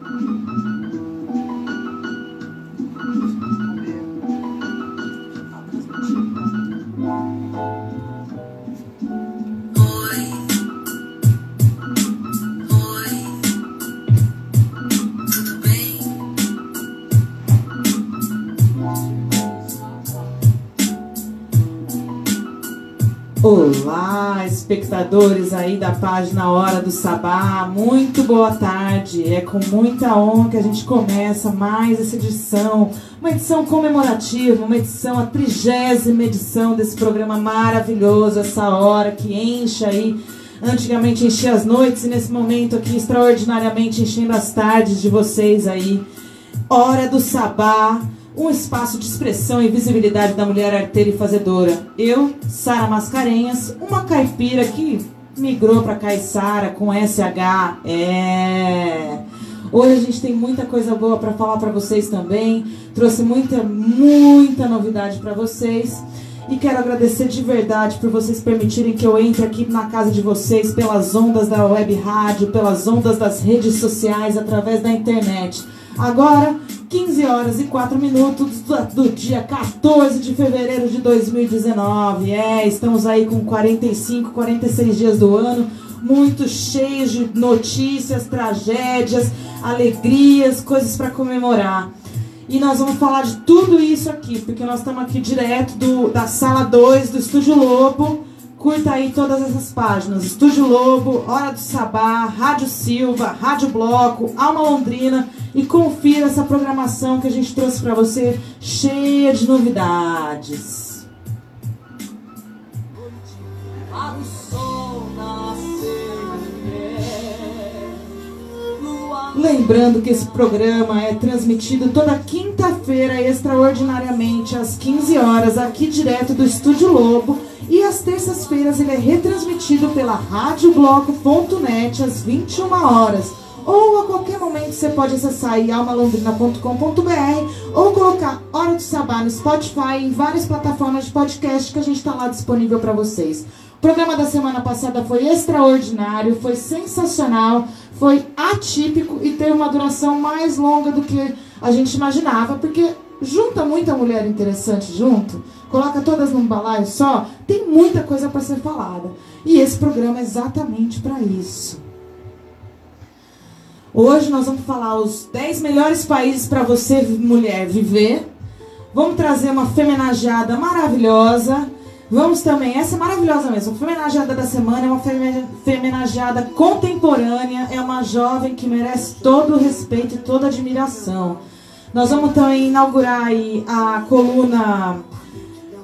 Thank you. Espectadores aí da página Hora do Sabá, muito boa tarde. É com muita honra que a gente começa mais essa edição, uma edição comemorativa, uma edição, a trigésima edição desse programa maravilhoso, essa hora que enche aí. Antigamente enchia as noites e nesse momento aqui, extraordinariamente enchendo as tardes de vocês aí. Hora do Sabá um espaço de expressão e visibilidade da mulher arteira e fazedora. Eu, Sara Mascarenhas, uma caipira que migrou para Caiçara com SH. É. Hoje a gente tem muita coisa boa para falar para vocês também. Trouxe muita, muita novidade para vocês. E quero agradecer de verdade por vocês permitirem que eu entre aqui na casa de vocês pelas ondas da web rádio, pelas ondas das redes sociais, através da internet. Agora, 15 horas e 4 minutos do dia 14 de fevereiro de 2019. É, estamos aí com 45, 46 dias do ano, muito cheios de notícias, tragédias, alegrias, coisas para comemorar. E nós vamos falar de tudo isso aqui, porque nós estamos aqui direto do, da sala 2 do Estúdio Lobo Curta aí todas essas páginas: Estúdio Lobo, Hora do Sabá, Rádio Silva, Rádio Bloco, Alma Londrina e confira essa programação que a gente trouxe para você, cheia de novidades. Lembrando que esse programa é transmitido toda quinta-feira, extraordinariamente, às 15 horas, aqui direto do Estúdio Lobo e às terças-feiras ele é retransmitido pela radiobloco.net às 21 horas. Ou a qualquer momento você pode acessar almalondrina.com.br ou colocar Hora do Sabá no Spotify em várias plataformas de podcast que a gente está lá disponível para vocês. O programa da semana passada foi extraordinário, foi sensacional, foi atípico e teve uma duração mais longa do que a gente imaginava, porque junta muita mulher interessante junto coloca todas num balaio só, tem muita coisa para ser falada. E esse programa é exatamente para isso. Hoje nós vamos falar os 10 melhores países para você, mulher, viver. Vamos trazer uma femenageada maravilhosa. Vamos também, essa é maravilhosa mesmo, a femenageada da semana é uma femenageada contemporânea, é uma jovem que merece todo o respeito e toda a admiração. Nós vamos também inaugurar a coluna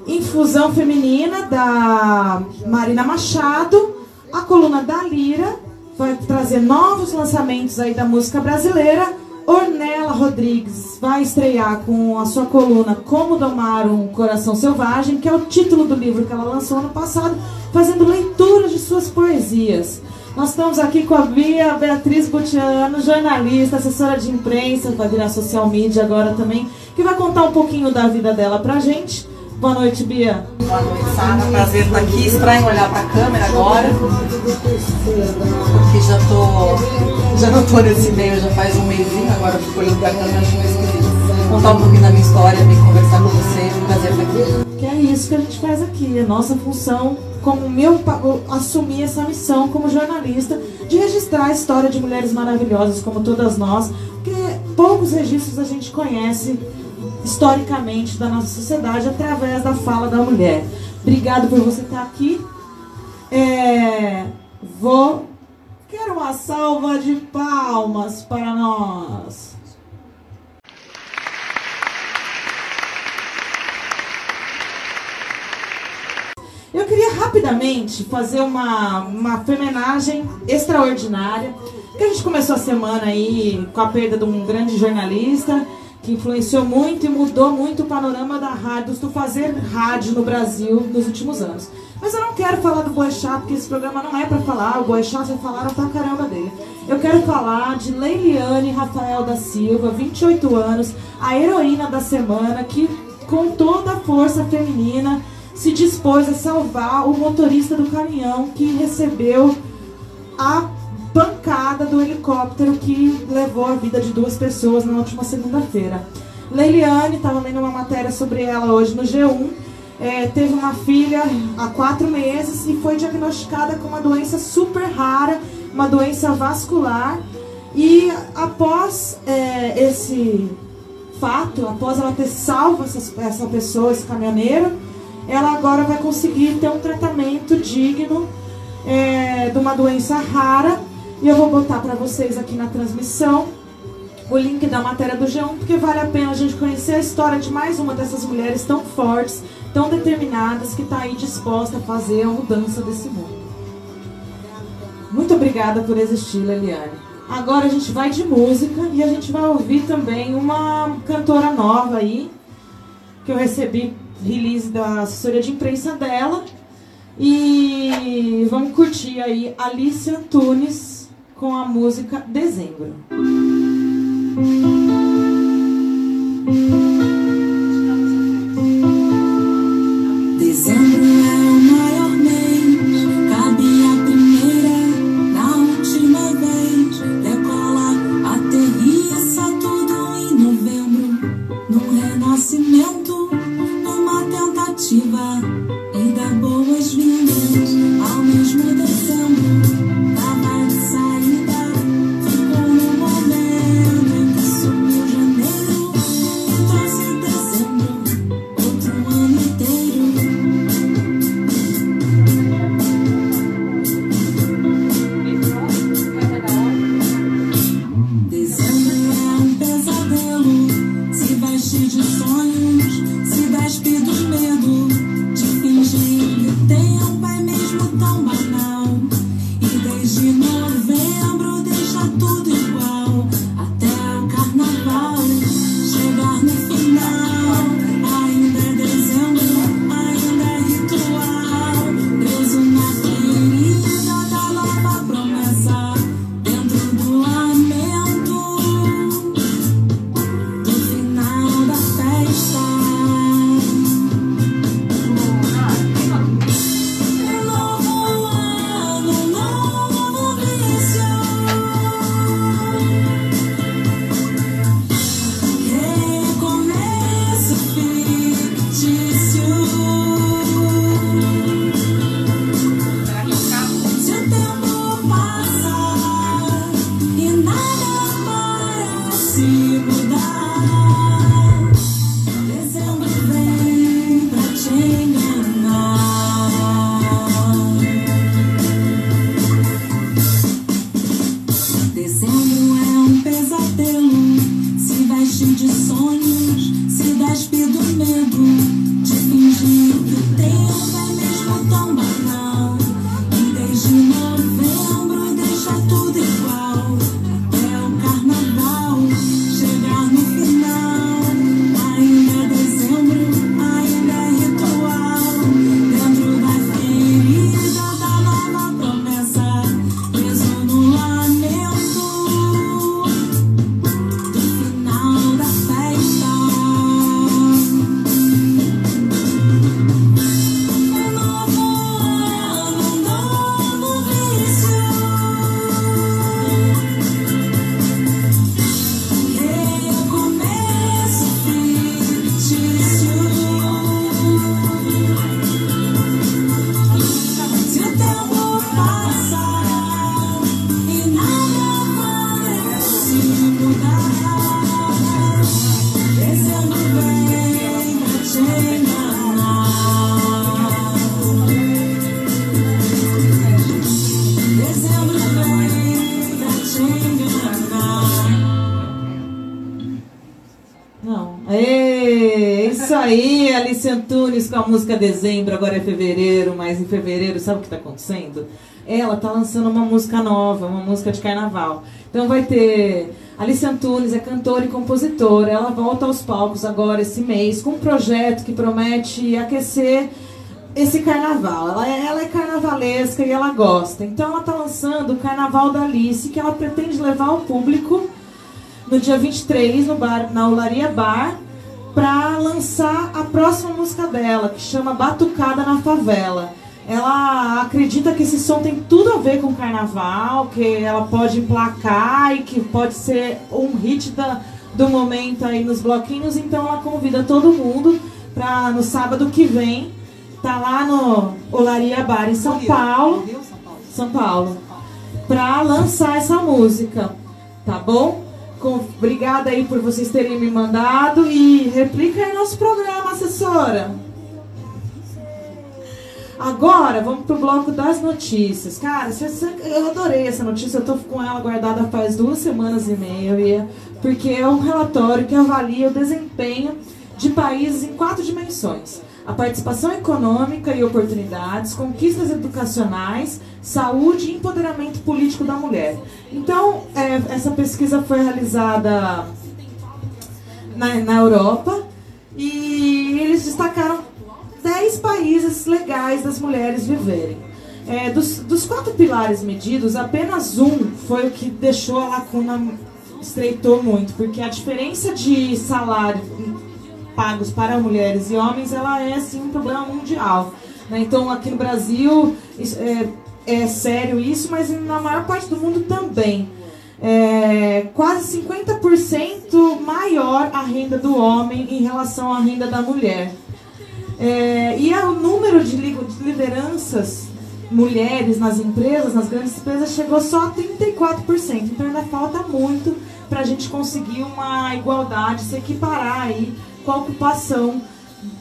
Infusão Feminina, da Marina Machado. A coluna da Lira vai trazer novos lançamentos aí da música brasileira. Ornella Rodrigues vai estrear com a sua coluna Como Domar um Coração Selvagem, que é o título do livro que ela lançou ano passado, fazendo leituras de suas poesias. Nós estamos aqui com a Bia Beatriz Butiano, jornalista, assessora de imprensa, vai virar social media agora também, que vai contar um pouquinho da vida dela pra gente. Boa noite, Bia. Boa noite, Sara. Prazer estar aqui. Estranho olhar para a câmera agora, porque já tô, já não tô nesse meio já faz um mêsinho, agora fico olhando para a câmera, acho meio esquisito. Contar um pouquinho da minha história, vir conversar com você, um prazer estar aqui. Que é isso que a gente faz aqui, a nossa função como meu assumir essa missão como jornalista de registrar a história de mulheres maravilhosas como todas nós, porque poucos registros a gente conhece historicamente da nossa sociedade através da fala da mulher. Obrigado por você estar aqui. É, vou. Quero uma salva de palmas para nós. Eu queria rapidamente fazer uma, uma homenagem extraordinária. Que a gente começou a semana aí com a perda de um grande jornalista que influenciou muito e mudou muito o panorama da rádio, do fazer rádio no Brasil nos últimos anos. Mas eu não quero falar do Boechat, porque esse programa não é para falar, o Boechat já falaram pra caramba dele. Eu quero falar de Leiliane Rafael da Silva, 28 anos, a heroína da semana, que com toda a força feminina se dispôs a salvar o motorista do caminhão que recebeu a pancada do helicóptero que levou a vida de duas pessoas na última segunda-feira. Leiliane, estava lendo uma matéria sobre ela hoje no G1, é, teve uma filha há quatro meses e foi diagnosticada com uma doença super rara, uma doença vascular. E após é, esse fato, após ela ter salvo essa, essa pessoa, esse caminhoneiro, ela agora vai conseguir ter um tratamento digno é, de uma doença rara. E eu vou botar para vocês aqui na transmissão o link da matéria do G1, porque vale a pena a gente conhecer a história de mais uma dessas mulheres tão fortes, tão determinadas, que está aí disposta a fazer a mudança desse mundo. Muito obrigada por existir, Leliane. Agora a gente vai de música e a gente vai ouvir também uma cantora nova aí, que eu recebi release da assessoria de imprensa dela. E vamos curtir aí Alice Antunes com a música Dezembro. Com a música Dezembro, agora é fevereiro, mas em fevereiro, sabe o que está acontecendo? Ela está lançando uma música nova, uma música de carnaval. Então vai ter. Alice Antunes é cantora e compositora. Ela volta aos palcos agora esse mês com um projeto que promete aquecer esse carnaval. Ela é, ela é carnavalesca e ela gosta. Então ela está lançando o Carnaval da Alice, que ela pretende levar ao público no dia 23 no bar, na Olaria Bar para lançar a próxima música dela, que chama Batucada na Favela. ela acredita que esse som tem tudo a ver com o carnaval, que ela pode emplacar e que pode ser um hit da, do momento aí nos bloquinhos, então ela convida todo mundo para no sábado que vem tá lá no Olaria Bar em São Paulo, São Paulo, para lançar essa música, tá bom? Obrigada aí por vocês terem me mandado e replica aí nosso programa, assessora. Agora, vamos pro bloco das notícias. Cara, eu adorei essa notícia, eu tô com ela guardada faz duas semanas e meia, porque é um relatório que avalia o desempenho de países em quatro dimensões: a participação econômica e oportunidades, conquistas educacionais, saúde e empoderamento político da mulher. Então, é, essa pesquisa foi realizada na, na Europa e eles destacaram 10 países legais das mulheres viverem. É, dos, dos, quatro pilares medidos, apenas um foi o que deixou a lacuna, estreitou muito, porque a diferença de salário pagos para mulheres e homens, ela é assim um problema mundial. Né? Então, aqui no Brasil é, é, sério isso, mas na maior parte do mundo também. É, quase 50% maior a renda do homem em relação à renda da mulher. É, e o número de lideranças mulheres nas empresas, nas grandes empresas, chegou só a 34%. Então ainda falta muito para a gente conseguir uma igualdade, se equiparar aí com a ocupação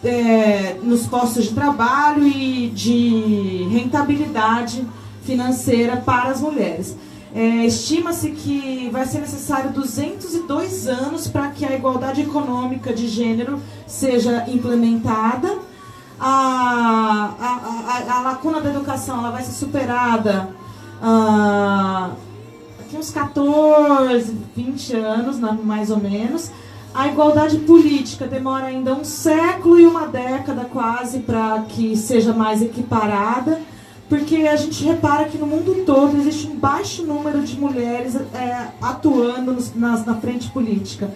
é, nos postos de trabalho e de rentabilidade financeira para as mulheres. É, Estima-se que vai ser necessário 202 anos para que a igualdade econômica de gênero seja implementada. A, a, a, a lacuna da educação ela vai ser superada ah, daqui uns 14, 20 anos, mais ou menos. A igualdade política demora ainda um século e uma década quase para que seja mais equiparada porque a gente repara que no mundo todo existe um baixo número de mulheres é, atuando na, na frente política,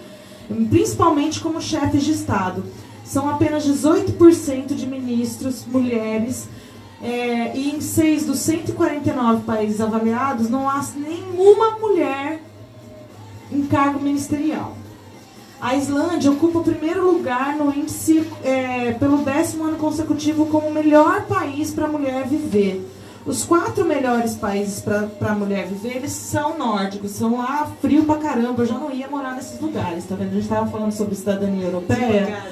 principalmente como chefes de Estado. São apenas 18% de ministros mulheres, é, e em seis dos 149 países avaliados não há nenhuma mulher em cargo ministerial. A Islândia ocupa o primeiro lugar no índice é, pelo décimo ano consecutivo como o melhor país para a mulher viver. Os quatro melhores países para a mulher viver, eles são nórdicos, são lá frio pra caramba. Eu já não ia morar nesses lugares, tá vendo? A gente estava falando sobre cidadania europeia.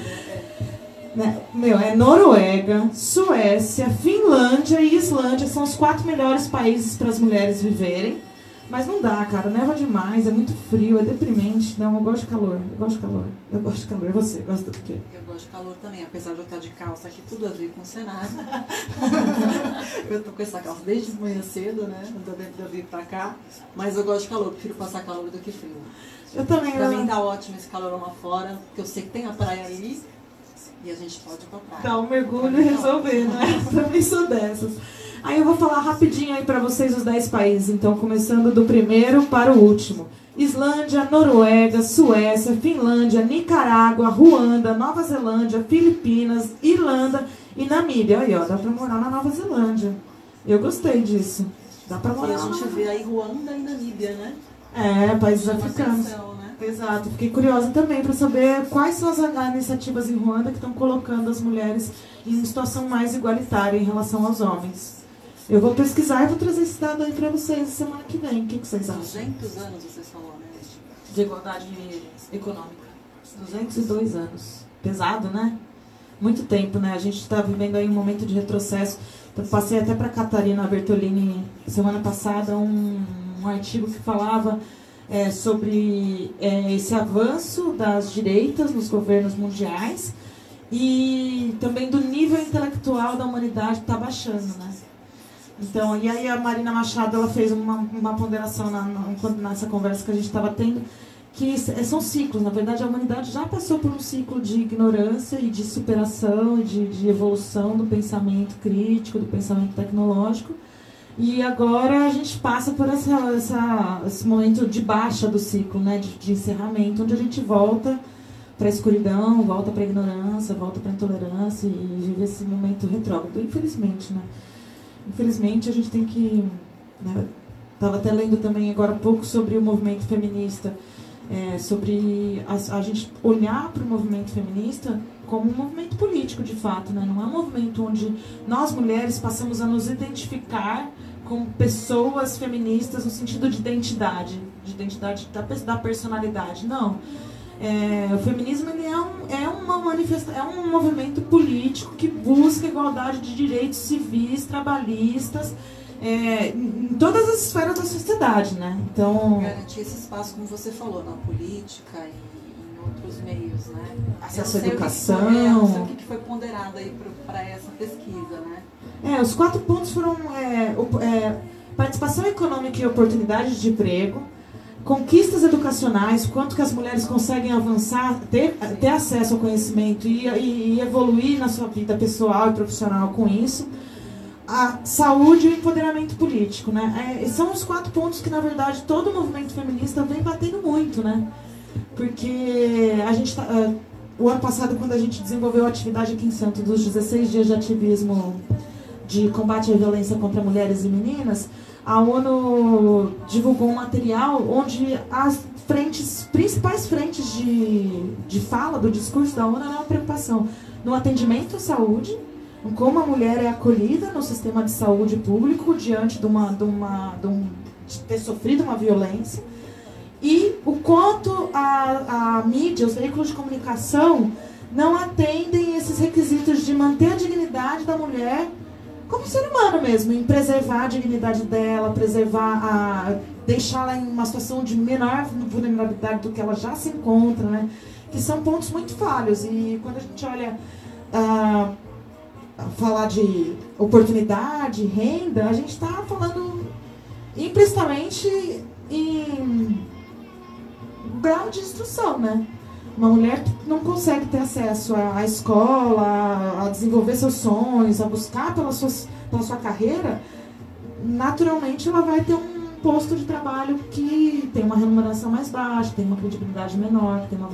Né? Meu, é Noruega, Suécia, Finlândia e Islândia são os quatro melhores países para as mulheres viverem. Mas não dá, cara. Neva demais, é muito frio, é deprimente. Não, eu gosto de calor. Eu gosto de calor. Eu gosto de calor. E você, gosta do quê? Eu gosto de calor também, apesar de eu estar de calça aqui, tudo a ver com o cenário. eu tô com essa calça desde manhã cedo, né? Não dentro de eu vir pra cá. Mas eu gosto de calor, prefiro passar calor do que frio. Eu também. Pra mim tá ótimo esse calor lá fora, porque eu sei que tem a praia ali. E a gente pode ir pra praia. Dar um mergulho e resolver, né? Eu também sou dessas. Aí eu vou falar rapidinho aí para vocês os 10 países, então começando do primeiro para o último. Islândia, Noruega, Suécia, Finlândia, Nicarágua, Ruanda, Nova Zelândia, Filipinas, Irlanda e Namíbia. Aí, ó, dá para morar na Nova Zelândia. Eu gostei disso. Dá para morar. E a gente vê aí Ruanda e Namíbia, né? É, países africanos. Né? Exato. Fiquei curiosa também para saber quais são as iniciativas em Ruanda que estão colocando as mulheres em uma situação mais igualitária em relação aos homens. Eu vou pesquisar e vou trazer esse dado aí para vocês semana que vem. O que, que vocês acham? 200 anos, vocês falaram, né? De igualdade econômica. 202 anos. Pesado, né? Muito tempo, né? A gente está vivendo aí um momento de retrocesso. Eu passei até para Catarina Bertolini semana passada um, um artigo que falava é, sobre é, esse avanço das direitas nos governos mundiais e também do nível intelectual da humanidade que está baixando, né? Então, e aí a Marina Machado ela fez uma, uma ponderação na, na, nessa conversa que a gente estava tendo, que são ciclos. Na verdade, a humanidade já passou por um ciclo de ignorância e de superação de, de evolução do pensamento crítico, do pensamento tecnológico. E agora a gente passa por essa, essa, esse momento de baixa do ciclo, né, de, de encerramento, onde a gente volta para a escuridão, volta para a ignorância, volta para a intolerância e vive esse momento retrógrado, infelizmente, né? Infelizmente, a gente tem que. Estava né, até lendo também agora há pouco sobre o movimento feminista, é, sobre a, a gente olhar para o movimento feminista como um movimento político, de fato. Né? Não é um movimento onde nós mulheres passamos a nos identificar como pessoas feministas no sentido de identidade, de identidade da, da personalidade. Não. É, o feminismo ele é, um, é, uma manifesta é um movimento político que busca igualdade de direitos civis, trabalhistas, é, em todas as esferas da sociedade, né? Então garantir esse espaço, como você falou, na política e em outros meios, né? Acesso à educação. O que, foi, não sei o que foi ponderado aí para essa pesquisa, né? É, os quatro pontos foram é, é, participação econômica e oportunidades de emprego conquistas educacionais, quanto que as mulheres conseguem avançar, ter, ter acesso ao conhecimento e, e, e evoluir na sua vida pessoal e profissional com isso, a saúde e o empoderamento político, né? É, são os quatro pontos que, na verdade, todo o movimento feminista vem batendo muito, né? Porque a gente tá, uh, o ano passado, quando a gente desenvolveu a atividade aqui em Santos dos 16 dias de ativismo de combate à violência contra mulheres e meninas, a ONU divulgou um material onde as frentes, principais frentes de, de fala do discurso da ONU era uma preocupação no atendimento à saúde, como a mulher é acolhida no sistema de saúde público diante de, uma, de, uma, de, um, de ter sofrido uma violência, e o quanto a, a mídia, os veículos de comunicação não atendem esses requisitos de manter a dignidade da mulher como ser humano mesmo, em preservar a dignidade dela, preservar a. deixá-la em uma situação de menor vulnerabilidade do que ela já se encontra, né? Que são pontos muito falhos. E quando a gente olha. Uh, falar de oportunidade, renda, a gente está falando implicitamente em grau de instrução, né? Uma mulher que não consegue ter acesso à escola, a desenvolver seus sonhos, a buscar pela sua, pela sua carreira, naturalmente ela vai ter um posto de trabalho que tem uma remuneração mais baixa, tem uma credibilidade menor, tem uma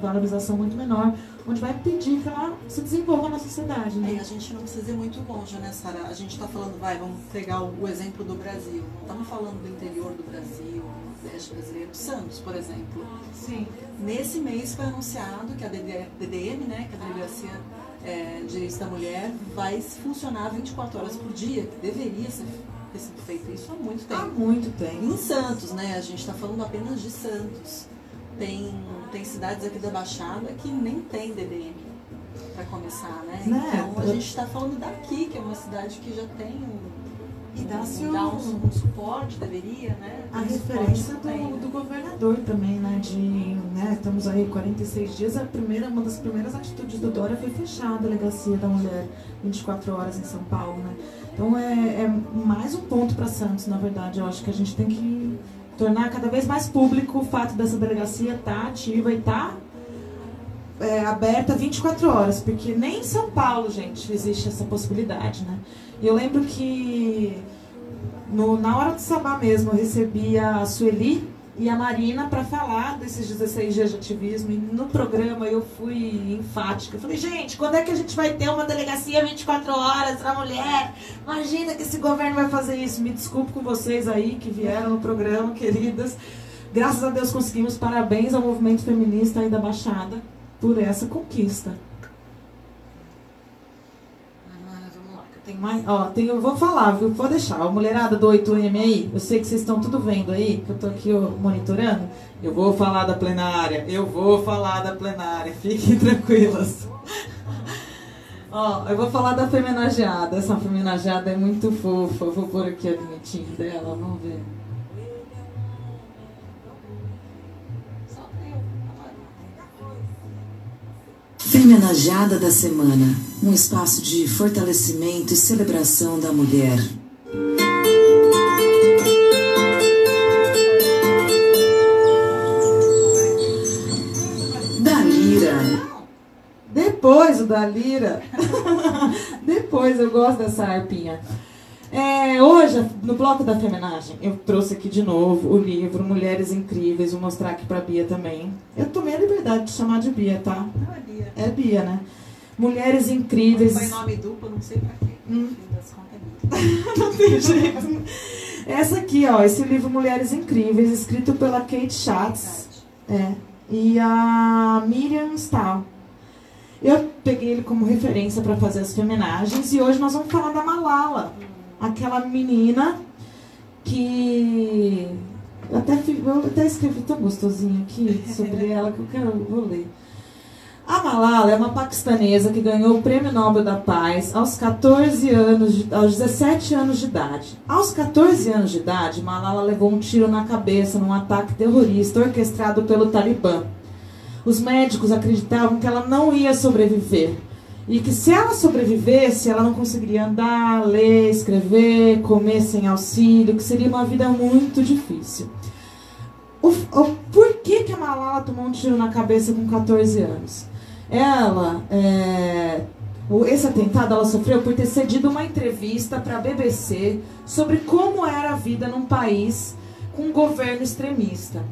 valorização, muito menor, onde vai pedir que ela se desenvolva na sociedade. Né? É, a gente não precisa ir muito longe, né, Sara? A gente está falando, vai, vamos pegar o exemplo do Brasil. Não estamos falando do interior do Brasil, Nordeste brasileiro, Santos, por exemplo. Sim. Nesse mês foi anunciado que a DDM, né, que é a Delegacia é, de Direitos da Mulher, vai funcionar 24 horas por dia, que deveria ser ter sido feito isso há muito tempo. Há muito tempo. Em Santos, né? A gente está falando apenas de Santos. Tem, tem cidades aqui da Baixada que nem tem DDM para começar, né? né? Então a gente está falando daqui, que é uma cidade que já tem um e dá-se um, um, um, suporte, deveria, né? a referência do, tem, né? do governador também, né? De, né? Estamos aí 46 dias, a primeira, uma das primeiras atitudes do Dória foi fechar a delegacia da mulher 24 horas em São Paulo, né? Então é, é mais um ponto para Santos, na verdade. Eu acho que a gente tem que tornar cada vez mais público o fato dessa delegacia estar tá ativa e estar tá, é, aberta 24 horas, porque nem em São Paulo, gente, existe essa possibilidade, né? E eu lembro que no, na hora do sabá mesmo eu recebi a Sueli e a Marina para falar desses 16 dias de ativismo. E no programa eu fui enfática. Eu falei, gente, quando é que a gente vai ter uma delegacia 24 horas para mulher? Imagina que esse governo vai fazer isso. Me desculpe com vocês aí que vieram no programa, queridas. Graças a Deus conseguimos. Parabéns ao movimento feminista aí da Baixada por essa conquista. Tem mais? Ó, tem, eu vou falar, viu? Vou deixar. A mulherada do 8M aí, eu sei que vocês estão tudo vendo aí, que eu tô aqui ó, monitorando. Eu vou falar da plenária. Eu vou falar da plenária. Fiquem tranquilas. Ó, eu vou falar da femenageada. Essa femenageada é muito fofa. Eu vou pôr aqui a vinhetinha dela, vamos ver. Femenajada da Semana um espaço de fortalecimento e celebração da mulher. Dalira. Depois o Dalira. Depois eu gosto dessa arpinha. É, hoje, no bloco da feminagem, eu trouxe aqui de novo o livro Mulheres Incríveis, vou mostrar aqui pra Bia também. Eu tomei a liberdade de chamar de Bia, tá? Não é Bia. É Bia, né? Mulheres Incríveis. Foi nome duplo, não sei pra quê. Hum. não tem jeito. Essa aqui, ó, esse livro Mulheres Incríveis, escrito pela Kate Schatz. É. E a Miriam Stahl. Eu peguei ele como referência para fazer as femenagens e hoje nós vamos falar da Malala, aquela menina que eu até, eu até escrevi tão gostosinho aqui sobre ela que eu quero vou ler. A Malala é uma paquistanesa que ganhou o Prêmio Nobel da Paz aos 14 anos, aos 17 anos de idade. Aos 14 anos de idade, Malala levou um tiro na cabeça num ataque terrorista orquestrado pelo Talibã. Os médicos acreditavam que ela não ia sobreviver e que se ela sobrevivesse, ela não conseguiria andar, ler, escrever, comer sem auxílio, que seria uma vida muito difícil. O, o, por que, que a Malala tomou um tiro na cabeça com 14 anos? Ela, é, esse atentado ela sofreu por ter cedido uma entrevista para a BBC sobre como era a vida num país com um governo extremista.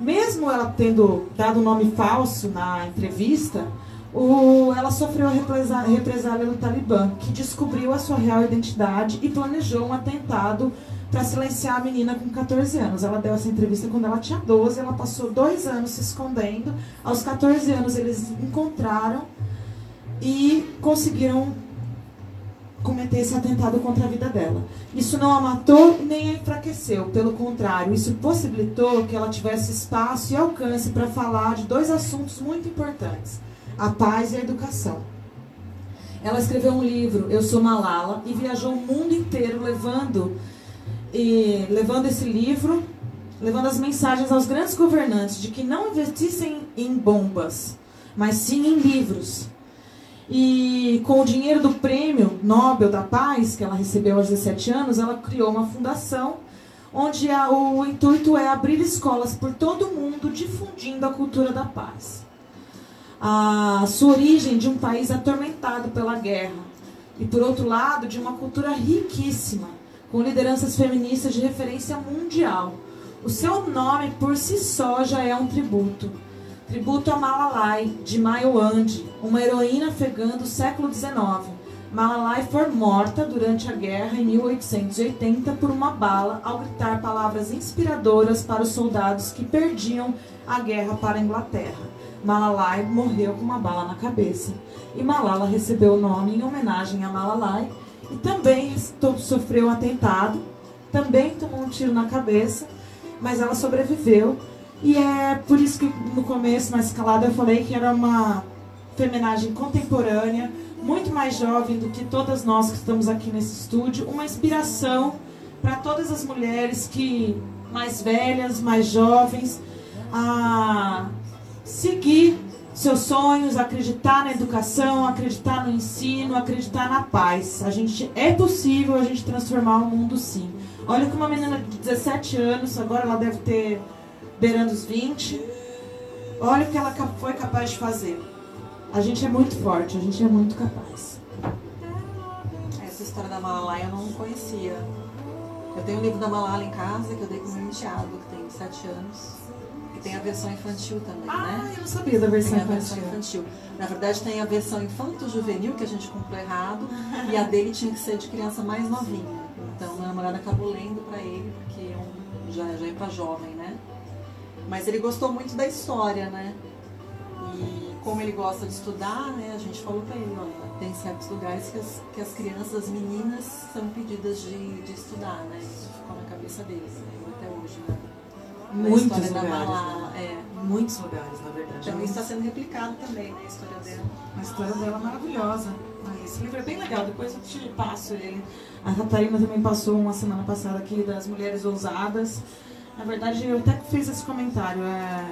Mesmo ela tendo dado um nome falso na entrevista, o, ela sofreu a represália, represália do Talibã, que descobriu a sua real identidade e planejou um atentado para silenciar a menina com 14 anos. Ela deu essa entrevista quando ela tinha 12, ela passou dois anos se escondendo. Aos 14 anos eles encontraram e conseguiram cometer esse atentado contra a vida dela. Isso não a matou nem a enfraqueceu, pelo contrário, isso possibilitou que ela tivesse espaço e alcance para falar de dois assuntos muito importantes: a paz e a educação. Ela escreveu um livro, Eu Sou Malala, e viajou o mundo inteiro levando e levando esse livro, levando as mensagens aos grandes governantes de que não investissem em bombas, mas sim em livros. E com o dinheiro do prêmio Nobel da Paz, que ela recebeu aos 17 anos, ela criou uma fundação onde a, o intuito é abrir escolas por todo o mundo difundindo a cultura da paz. A sua origem de um país atormentado pela guerra e, por outro lado, de uma cultura riquíssima com lideranças feministas de referência mundial. O seu nome por si só já é um tributo. Tributo a Malalai, de Mayowand, uma heroína afegã do século XIX. Malalai foi morta durante a guerra em 1880 por uma bala ao gritar palavras inspiradoras para os soldados que perdiam a guerra para a Inglaterra. Malalai morreu com uma bala na cabeça. E Malala recebeu o nome em homenagem a Malalai, também sofreu um atentado, também tomou um tiro na cabeça, mas ela sobreviveu. E é por isso que no começo, na escalada, eu falei que era uma feminagem contemporânea, muito mais jovem do que todas nós que estamos aqui nesse estúdio, uma inspiração para todas as mulheres que mais velhas, mais jovens, a seguir seus sonhos, acreditar na educação, acreditar no ensino, acreditar na paz. A gente é possível a gente transformar o mundo sim. Olha que uma menina de 17 anos, agora ela deve ter beirando os 20. Olha o que ela foi capaz de fazer. A gente é muito forte, a gente é muito capaz. Essa história da Malala eu não conhecia. Eu tenho um livro da Malala em casa que eu dei o meu enteado, que tem 7 anos. Que tem a versão infantil também, ah, né? Ah, eu não sabia da versão tem infantil. a versão infantil. Na verdade, tem a versão infanto-juvenil, que a gente comprou errado, e a dele tinha que ser de criança mais novinha. Então, meu namorado acabou lendo para ele, porque é um, já, já é para jovem, né? Mas ele gostou muito da história, né? E como ele gosta de estudar, né? A gente falou para ele, olha, tem certos lugares que as, que as crianças, as meninas, são pedidas de, de estudar, né? Isso ficou na cabeça deles, né? até hoje, né? Muitos lugares. Malala, né? é. Muitos lugares, na verdade. Então isso está sendo replicado também, né? A história dela. A história dela é maravilhosa. Esse livro é bem legal, depois eu te passo ele. A Catarina também passou uma semana passada aqui das Mulheres Ousadas. Na verdade, eu até fiz esse comentário. É,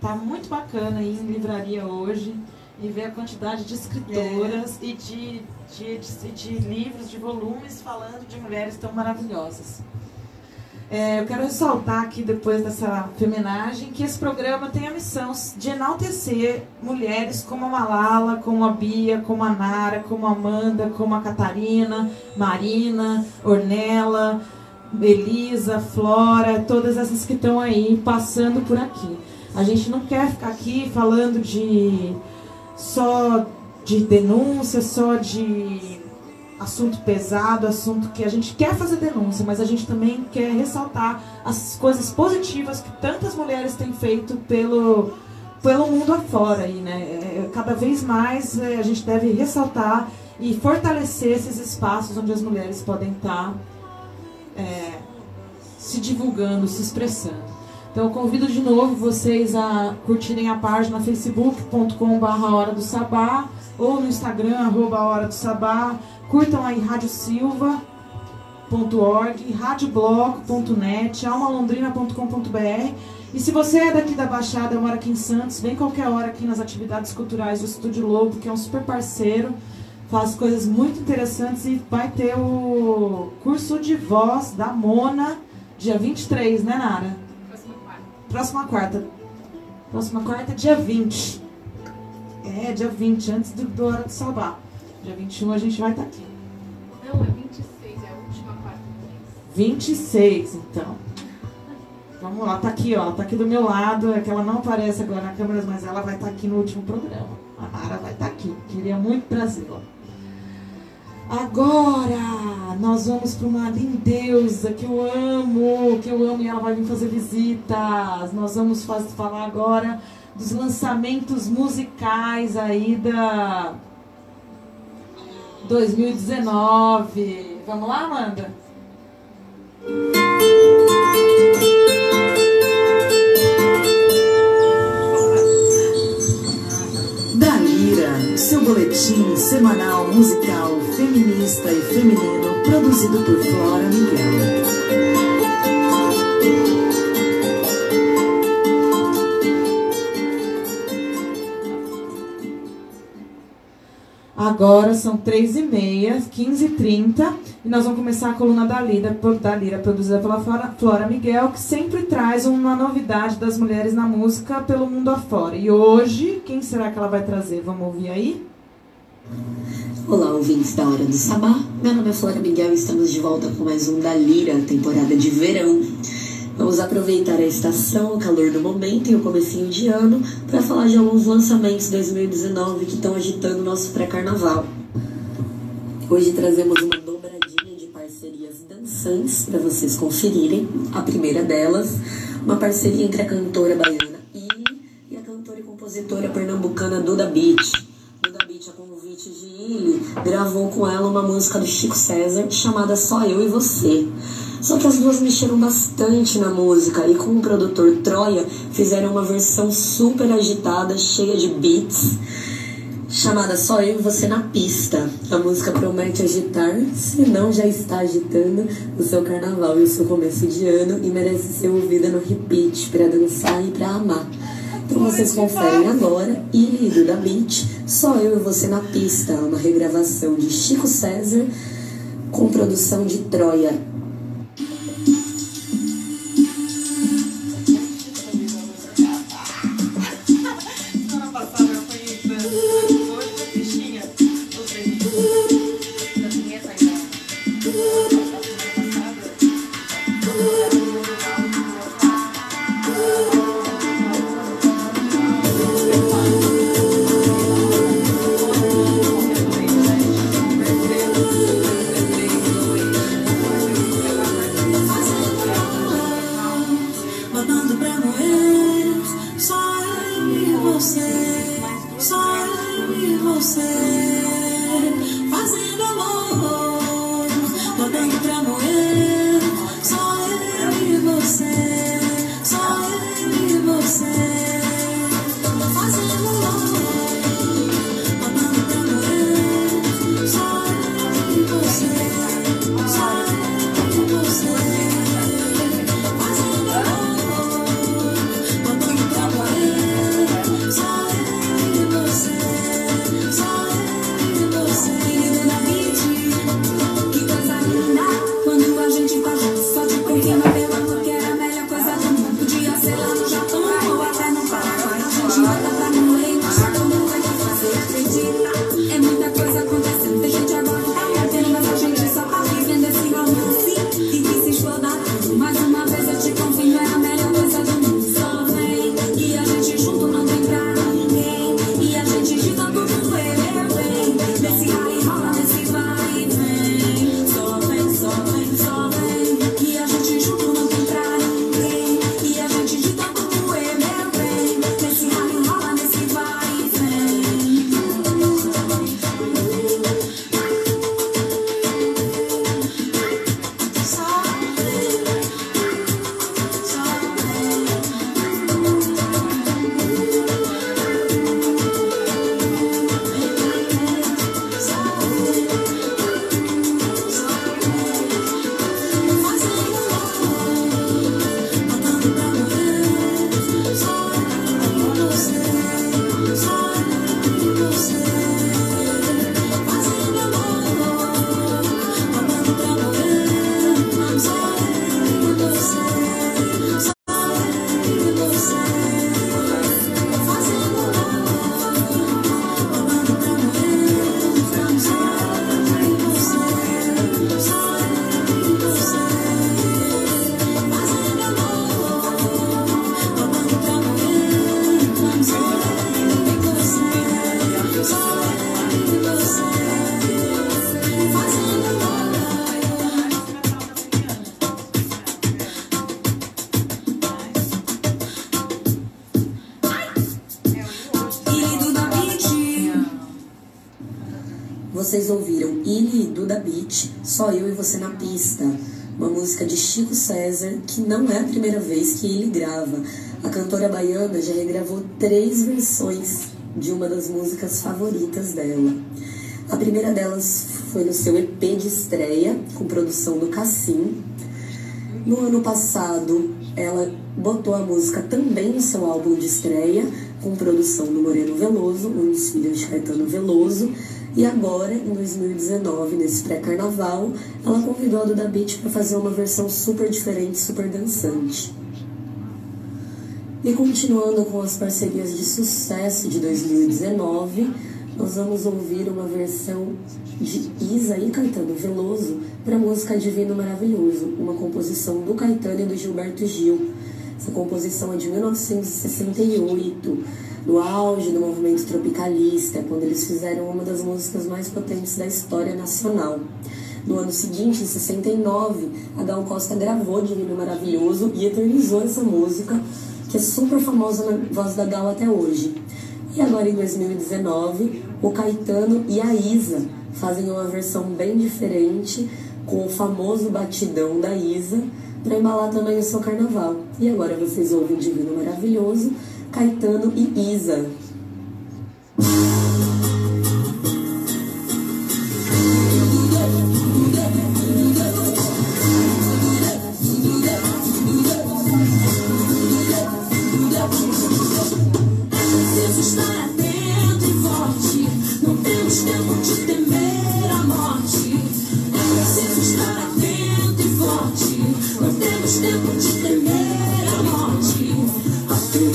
tá muito bacana ir em livraria hoje e ver a quantidade de escritoras é. e de, de, de, de livros, de volumes falando de mulheres tão maravilhosas. É, eu quero ressaltar aqui, depois dessa feminagem, que esse programa tem a missão de enaltecer mulheres como a Malala, como a Bia, como a Nara, como a Amanda, como a Catarina, Marina, Ornella, Elisa, Flora, todas essas que estão aí passando por aqui. A gente não quer ficar aqui falando de só de denúncia, só de assunto pesado, assunto que a gente quer fazer denúncia, mas a gente também quer ressaltar as coisas positivas que tantas mulheres têm feito pelo, pelo mundo afora. Aí, né? É, cada vez mais é, a gente deve ressaltar e fortalecer esses espaços onde as mulheres podem estar é, se divulgando, se expressando. Então eu convido de novo vocês a curtirem a página facebook.com.br Hora do Sabá ou no Instagram, arroba Hora do Sabá. Curtam aí radiosilva.org, radiobloco.net, almalondrina.com.br. E se você é daqui da Baixada, mora aqui em Santos, vem qualquer hora aqui nas atividades culturais do Estúdio Lobo, que é um super parceiro, faz coisas muito interessantes e vai ter o curso de voz da Mona, dia 23, né, Nara? Próxima quarta. Próxima quarta. Próxima quarta, dia 20. É, dia 20, antes do, do Hora do Salvar. Dia 21 a gente vai estar tá aqui. Não, é 26, é a última quarta do mês. 26, então. Vamos lá, tá aqui, ó. Tá aqui do meu lado. É que ela não aparece agora na câmera, mas ela vai estar tá aqui no último programa. A Nara vai estar tá aqui. Queria muito trazê-la. Agora nós vamos para uma lindeusa que eu amo, que eu amo e ela vai vir fazer visitas. Nós vamos falar agora dos lançamentos musicais aí da 2019. Vamos lá, Amanda? Dalira, seu boletim semanal musical feminista e feminino produzido por Flora Miguel. Agora são 3h30, 15h30, e nós vamos começar a coluna da Lira, da Lira produzida pela Flora Miguel, que sempre traz uma novidade das mulheres na música pelo mundo afora. E hoje, quem será que ela vai trazer? Vamos ouvir aí? Olá, ouvintes da Hora do Sabá. Meu nome é Flora Miguel e estamos de volta com mais um da Lira, temporada de verão. Vamos aproveitar a estação, o calor do momento e o comecinho de ano para falar de alguns lançamentos 2019 que estão agitando o nosso pré-carnaval. Hoje trazemos uma dobradinha de parcerias dançantes para vocês conferirem. A primeira delas, uma parceria entre a cantora baiana Ili e a cantora e compositora pernambucana Duda Beat. Duda Beat, a convite de Ili, gravou com ela uma música do Chico César chamada Só Eu e Você. Só que as duas mexeram bastante na música e com o produtor Troia fizeram uma versão super agitada, cheia de beats, chamada Só Eu e Você na Pista. A música promete agitar, se não já está agitando, o seu carnaval e o seu começo de ano e merece ser ouvida no repeat para dançar e para amar. Então vocês conferem agora e da Beat, Só Eu e Você na Pista, uma regravação de Chico César com produção de Troia. Só Eu e Você na Pista, uma música de Chico César, que não é a primeira vez que ele grava. A cantora baiana já regravou três versões de uma das músicas favoritas dela. A primeira delas foi no seu EP de estreia, com produção do Cassim. No ano passado, ela botou a música também no seu álbum de estreia, com produção do Moreno Veloso, um dos filhos de Caetano Veloso. E agora, em 2019, nesse pré-carnaval, ela convidou a Duda Beat para fazer uma versão super diferente, super dançante. E continuando com as parcerias de sucesso de 2019, nós vamos ouvir uma versão de Isa e Caetano Veloso para a música Divino Maravilhoso, uma composição do Caetano e do Gilberto Gil. Essa composição é de 1968, no auge do movimento tropicalista, quando eles fizeram uma das músicas mais potentes da história nacional. No ano seguinte, em 69, a Gal Costa gravou Divino Maravilhoso e eternizou essa música, que é super famosa na voz da Gal até hoje. E agora em 2019, o Caetano e a Isa fazem uma versão bem diferente, com o famoso batidão da Isa, para embalar também o seu carnaval. E agora vocês ouvem Divino Maravilhoso, Caetano e Isa.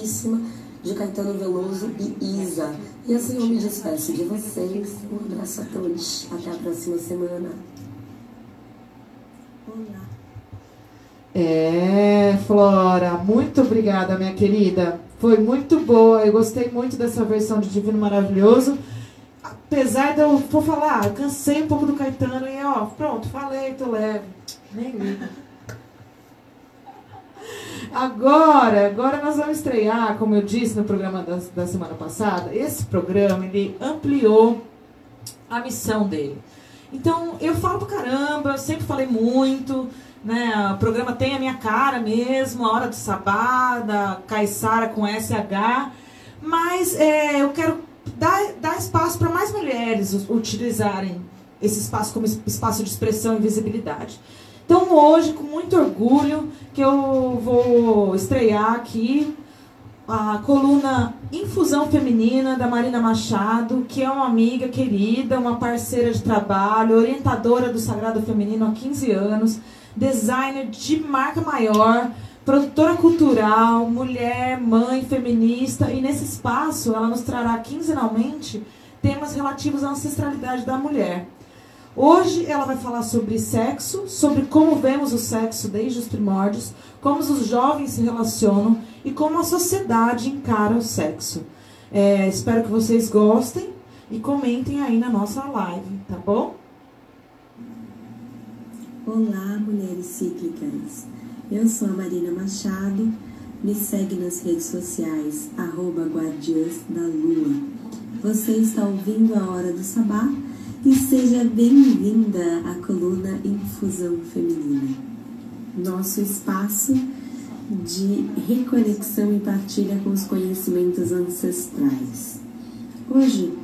de Caetano Veloso e Isa. E assim eu me despeço de vocês. Um abraço a todos. Até a próxima semana. É, Flora, muito obrigada, minha querida. Foi muito boa. Eu gostei muito dessa versão de Divino Maravilhoso. Apesar de eu vou falar, cansei um pouco do Caetano e ó, pronto, falei, tô leve. Nem ligo. Agora, agora nós vamos estrear, como eu disse no programa da, da semana passada, esse programa ele ampliou a missão dele. Então, eu falo pra caramba, sempre falei muito, né? O programa tem a minha cara mesmo, a hora do sabá, da Caissara com SH, mas é, eu quero dar, dar espaço para mais mulheres utilizarem esse espaço como espaço de expressão e visibilidade. Então hoje, com muito orgulho, que eu vou estrear aqui a coluna Infusão Feminina da Marina Machado, que é uma amiga querida, uma parceira de trabalho, orientadora do Sagrado Feminino há 15 anos, designer de marca maior, produtora cultural, mulher, mãe, feminista, e nesse espaço ela nos trará quinzenalmente temas relativos à ancestralidade da mulher. Hoje ela vai falar sobre sexo, sobre como vemos o sexo desde os primórdios, como os jovens se relacionam e como a sociedade encara o sexo. É, espero que vocês gostem e comentem aí na nossa live, tá bom? Olá, mulheres cíclicas. Eu sou a Marina Machado. Me segue nas redes sociais, arroba Guardiãs da Lua. Você está ouvindo a Hora do Sabá e seja bem-vinda à coluna Infusão Feminina. Nosso espaço de reconexão e partilha com os conhecimentos ancestrais. Hoje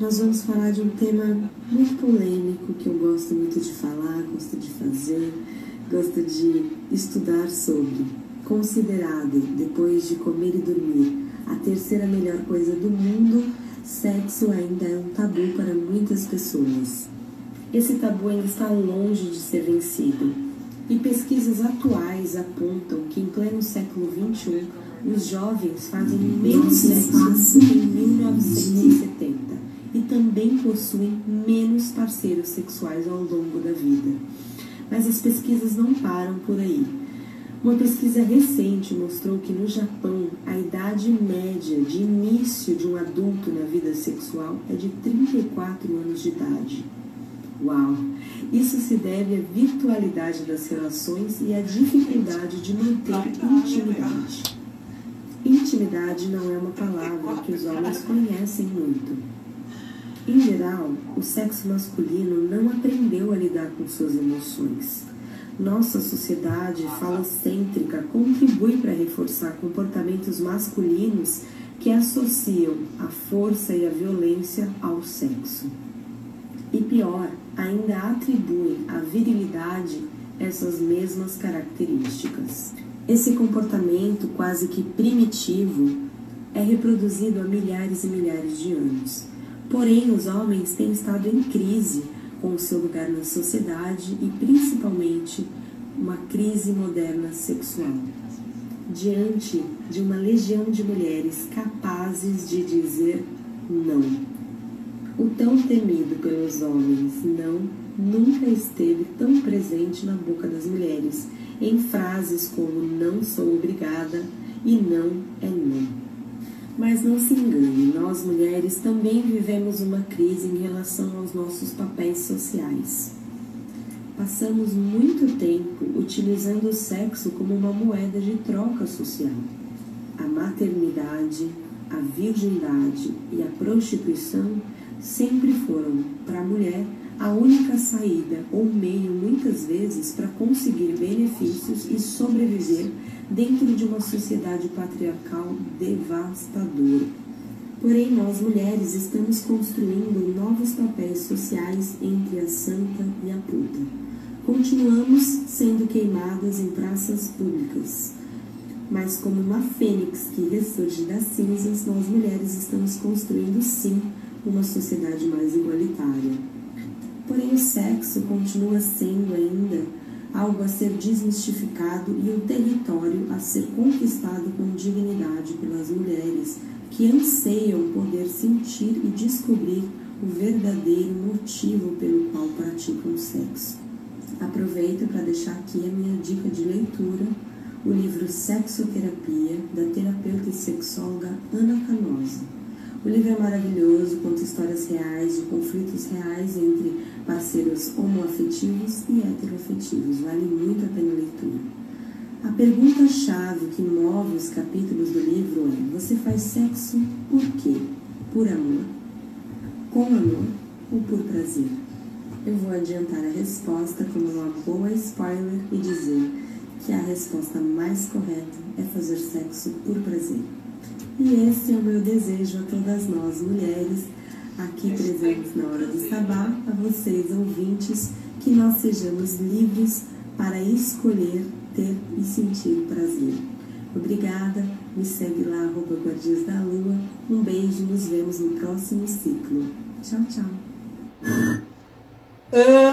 nós vamos falar de um tema muito polêmico que eu gosto muito de falar, gosto de fazer, gosto de estudar sobre. Considerado, depois de comer e dormir, a terceira melhor coisa do mundo, sexo ainda é um tabu para muitas pessoas. Esse tabu ainda está longe de ser vencido. E pesquisas atuais apontam que em pleno século XXI, os jovens fazem menos sexo que em 1970 e também possuem menos parceiros sexuais ao longo da vida. Mas as pesquisas não param por aí. Uma pesquisa recente mostrou que no Japão a idade média de início de um adulto na vida sexual é de 34 anos de idade. Uau! Isso se deve à virtualidade das relações e à dificuldade de manter intimidade. Intimidade não é uma palavra que os homens conhecem muito. Em geral, o sexo masculino não aprendeu a lidar com suas emoções. Nossa sociedade falocêntrica contribui para reforçar comportamentos masculinos que associam a força e a violência ao sexo. E pior, ainda atribuem à virilidade essas mesmas características. Esse comportamento quase que primitivo é reproduzido há milhares e milhares de anos Porém, os homens têm estado em crise com o seu lugar na sociedade e principalmente uma crise moderna sexual. Diante de uma legião de mulheres capazes de dizer não. O tão temido pelos homens não nunca esteve tão presente na boca das mulheres, em frases como não sou obrigada e não é não. Mas não se engane, nós mulheres também vivemos uma crise em relação aos nossos papéis sociais. Passamos muito tempo utilizando o sexo como uma moeda de troca social. A maternidade, a virgindade e a prostituição sempre foram, para a mulher, a única saída ou meio, muitas vezes, para conseguir benefícios e sobreviver dentro de uma sociedade patriarcal devastadora. Porém, nós mulheres estamos construindo novos papéis sociais entre a santa e a puta. Continuamos sendo queimadas em praças públicas. Mas, como uma fênix que ressurge das cinzas, nós mulheres estamos construindo sim uma sociedade mais igualitária. Porém, o sexo continua sendo ainda algo a ser desmistificado e um território a ser conquistado com dignidade pelas mulheres que anseiam poder sentir e descobrir o verdadeiro motivo pelo qual praticam o sexo. Aproveito para deixar aqui a minha dica de leitura, o livro Sexoterapia, da terapeuta e sexóloga Ana Canosa. O livro é maravilhoso, conta histórias reais de conflitos reais entre parceiros homoafetivos e heteroafetivos. Vale muito a pena a leitura. A pergunta-chave que move os capítulos do livro é: Você faz sexo por quê? Por amor? Com amor ou por prazer? Eu vou adiantar a resposta como uma boa spoiler e dizer que a resposta mais correta é fazer sexo por prazer. E esse é o meu desejo a todas nós, mulheres, aqui presentes na hora do sabá, a vocês, ouvintes, que nós sejamos livres para escolher, ter e sentir prazer. Obrigada, Me segue lá, arroba Guardias da Lua. Um beijo e nos vemos no próximo ciclo. Tchau, tchau.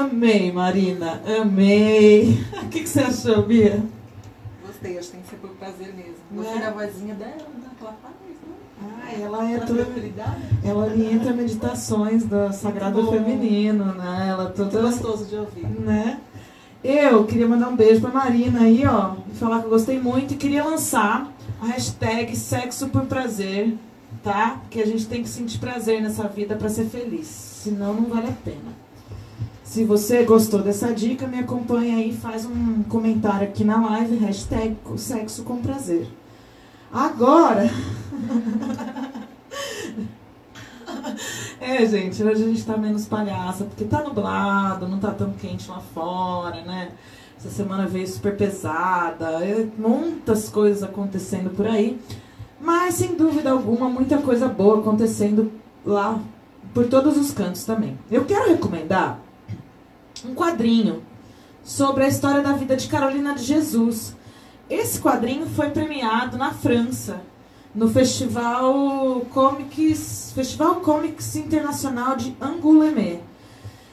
Amei, Marina, amei. O que, que você achou, Bia? Gostei, acho que tem que ser por prazer mesmo. Gostei é? da vozinha dela, daquela? Ah, ela é toda. Ela orienta meditações do Sagrado. Feminino, né? Ela toda. Muito gostoso de ouvir. Né? Eu queria mandar um beijo pra Marina aí, ó, e falar que eu gostei muito e queria lançar a hashtag Sexo por Prazer, tá? Que a gente tem que sentir prazer nessa vida para ser feliz, senão não vale a pena. Se você gostou dessa dica, me acompanha aí, faz um comentário aqui na live, hashtag Sexo com Prazer. Agora. é, gente, hoje a gente tá menos palhaça, porque tá nublado, não tá tão quente lá fora, né? Essa semana veio super pesada, é, muitas coisas acontecendo por aí. Mas, sem dúvida alguma, muita coisa boa acontecendo lá por todos os cantos também. Eu quero recomendar um quadrinho sobre a história da vida de Carolina de Jesus. Esse quadrinho foi premiado na França, no Festival Comics, Festival Comics Internacional de Angoulême.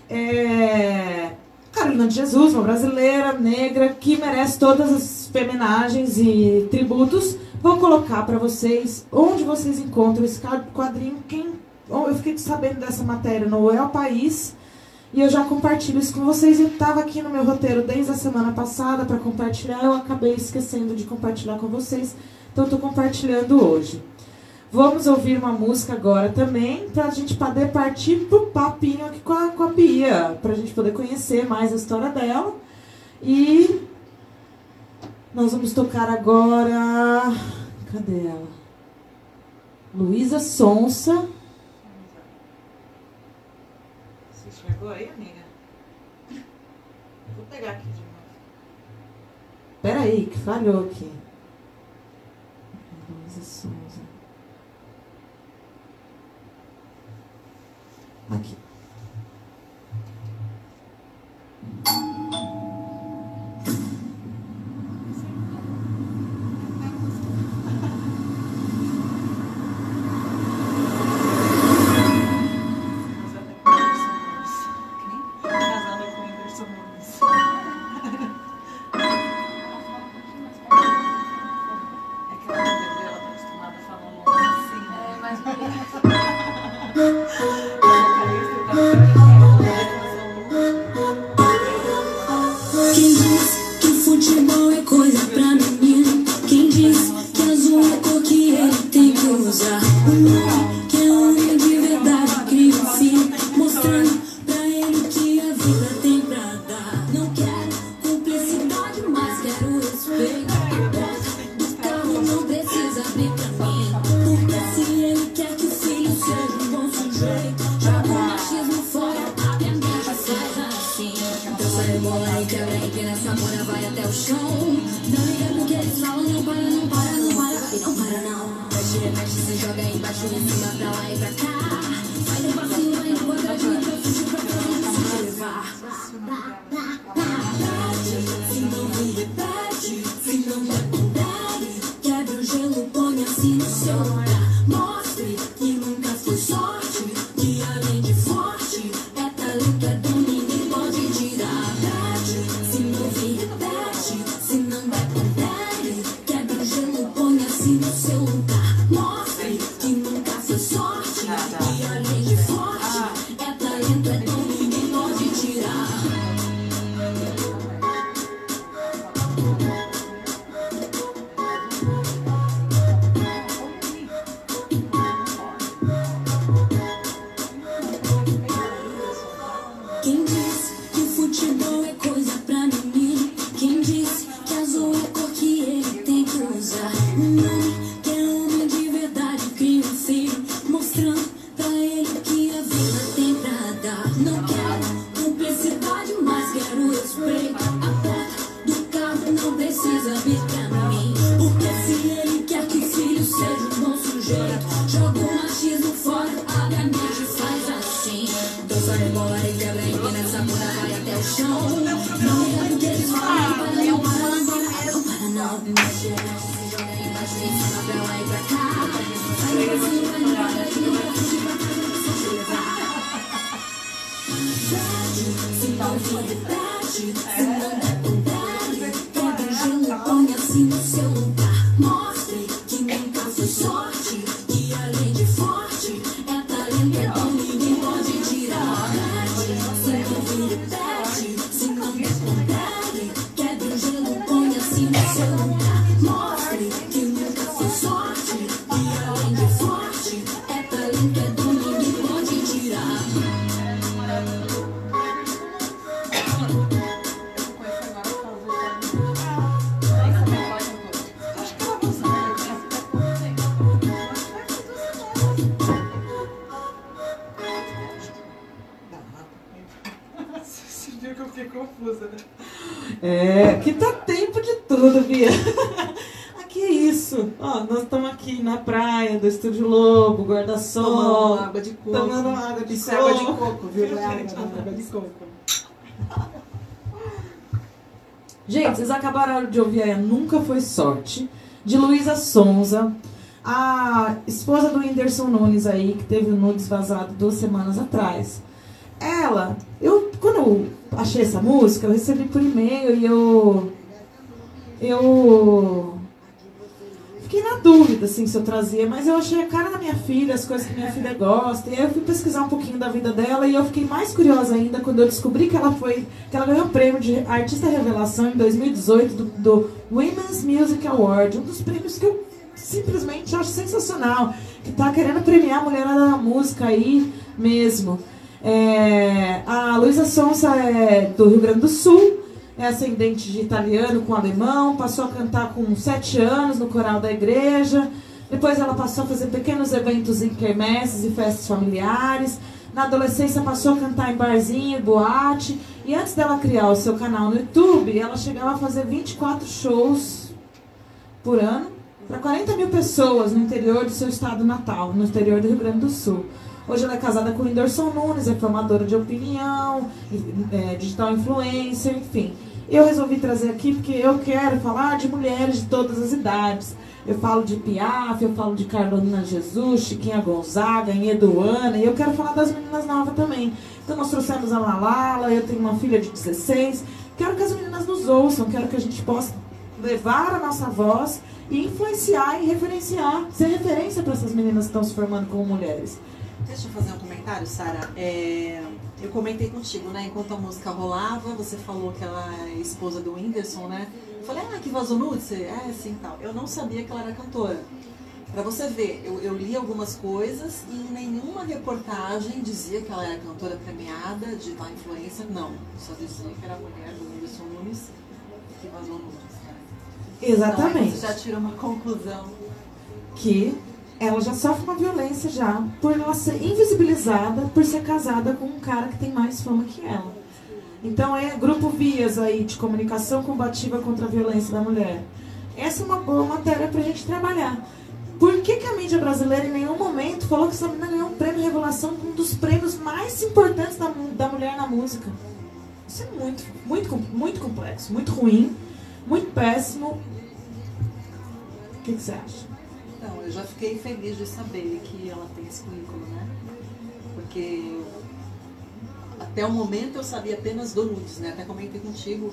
É, Carolina de Jesus, uma brasileira negra que merece todas as homenagens e tributos. Vou colocar para vocês onde vocês encontram esse quadrinho. Quem, eu fiquei sabendo dessa matéria no o País e eu já compartilho isso com vocês. Eu estava aqui no meu roteiro desde a semana passada para compartilhar. Eu acabei esquecendo de compartilhar com vocês, então estou compartilhando hoje. Vamos ouvir uma música agora também, para a gente poder partir pro papinho aqui com a, com a Bia, para a gente poder conhecer mais a história dela. E nós vamos tocar agora. Cadê ela? Luísa Sonsa. Chegou aí, amiga? Vou pegar aqui de novo. Peraí, que falhou aqui. Luísa Sonsa. Aqui. Não, Gente, vocês acabaram de ouvir aí Nunca Foi Sorte, de Luísa Sonza, a esposa do Whindersson Nunes aí, que teve o nudes vazado duas semanas atrás. Ela, eu, quando eu achei essa música, eu recebi por e-mail e eu. Eu. Fiquei na dúvida, assim, se eu trazia, mas eu achei a cara da minha filha, as coisas que minha filha gosta, e aí eu fui pesquisar um pouquinho da vida dela e eu fiquei mais curiosa ainda quando eu descobri que ela foi. que ela ganhou o prêmio de Artista Revelação em 2018 do, do Women's Music Award, um dos prêmios que eu simplesmente acho sensacional, que tá querendo premiar a mulherada da música aí mesmo. É, a Luísa Sonsa é do Rio Grande do Sul, é ascendente de italiano com alemão, passou a cantar com sete anos no coral da igreja, depois ela passou a fazer pequenos eventos em quermesses e festas familiares, na adolescência passou a cantar em barzinho, boate, e antes dela criar o seu canal no YouTube, ela chegava a fazer 24 shows por ano para 40 mil pessoas no interior do seu estado natal, no interior do Rio Grande do Sul. Hoje ela é casada com o Whindersson Nunes, é formadora de opinião, é, digital influencer, enfim. Eu resolvi trazer aqui porque eu quero falar de mulheres de todas as idades. Eu falo de Piaf, eu falo de Carolina Jesus, Chiquinha Gonzaga, Eduana, e eu quero falar das meninas novas também. Então nós trouxemos a Lalala, eu tenho uma filha de 16. Quero que as meninas nos ouçam, quero que a gente possa levar a nossa voz e influenciar e referenciar, ser referência para essas meninas que estão se formando como mulheres. Deixa eu fazer um comentário, Sara. É, eu comentei contigo, né? Enquanto a música rolava, você falou que ela é esposa do Whindersson, né? Eu falei, ah, que vazou nude? Você, é, assim, tal. Eu não sabia que ela era cantora. Pra você ver, eu, eu li algumas coisas e nenhuma reportagem dizia que ela era cantora premiada, de tal influência, não. Só dizia que era a mulher do Whindersson Nunes que vazou nudes. Né? Exatamente. Então, você já tira uma conclusão. Que ela já sofre uma violência já por ela ser invisibilizada por ser casada com um cara que tem mais fama que ela. Então é grupo Vias aí de comunicação combativa contra a violência da mulher. Essa é uma boa matéria pra gente trabalhar. Por que, que a mídia brasileira em nenhum momento falou que essa menina ganhou um prêmio Revelação, um dos prêmios mais importantes da, da mulher na música? Isso é muito, muito, muito complexo, muito ruim, muito péssimo. O que, que você acha? Então, eu já fiquei feliz de saber que ela tem esse currículo, né? Porque até o momento eu sabia apenas do nudes, né? Até comentei contigo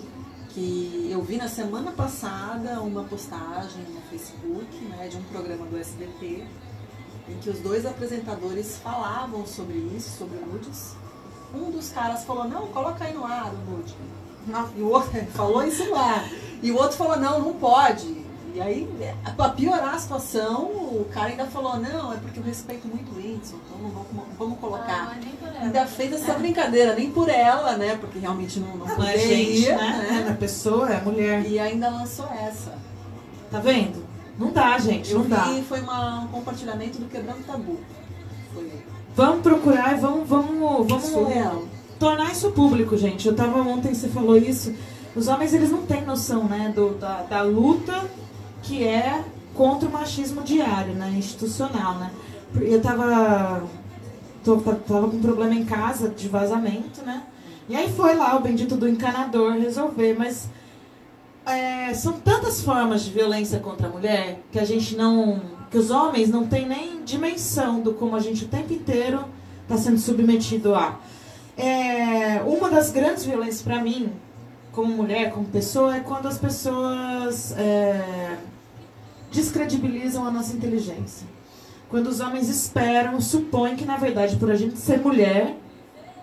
que eu vi na semana passada uma postagem no Facebook, né, de um programa do SBT, em que os dois apresentadores falavam sobre isso, sobre nudes. Um dos caras falou, não, coloca aí no ar o nude. E o outro falou isso lá. E o outro falou, não, não pode. E aí, para piorar a situação, o cara ainda falou, não, é porque eu respeito muito o Whindersson, então não vamos, vamos colocar. Ah, nem por ela. ainda fez essa brincadeira, nem por ela, né? Porque realmente não, não Não é gente, poderia, né? É pessoa, é mulher. E ainda lançou essa. Tá vendo? Não dá, gente, Eu não dá. vi, foi uma, um compartilhamento do Quebrando Tabu. Foi Vamos procurar e vamos, vamos, vamos tornar isso público, gente. Eu tava ontem, você falou isso. Os homens, eles não têm noção, né, do, da, da luta que é contra o machismo diário, né, institucional, né. Eu tava, tava com um problema em casa de vazamento, né, e aí foi lá o bendito do encanador resolver, mas é, são tantas formas de violência contra a mulher que a gente não. que os homens não têm nem dimensão do como a gente o tempo inteiro está sendo submetido a. É, uma das grandes violências para mim, como mulher, como pessoa, é quando as pessoas é, descredibilizam a nossa inteligência. Quando os homens esperam, supõem que, na verdade, por a gente ser mulher,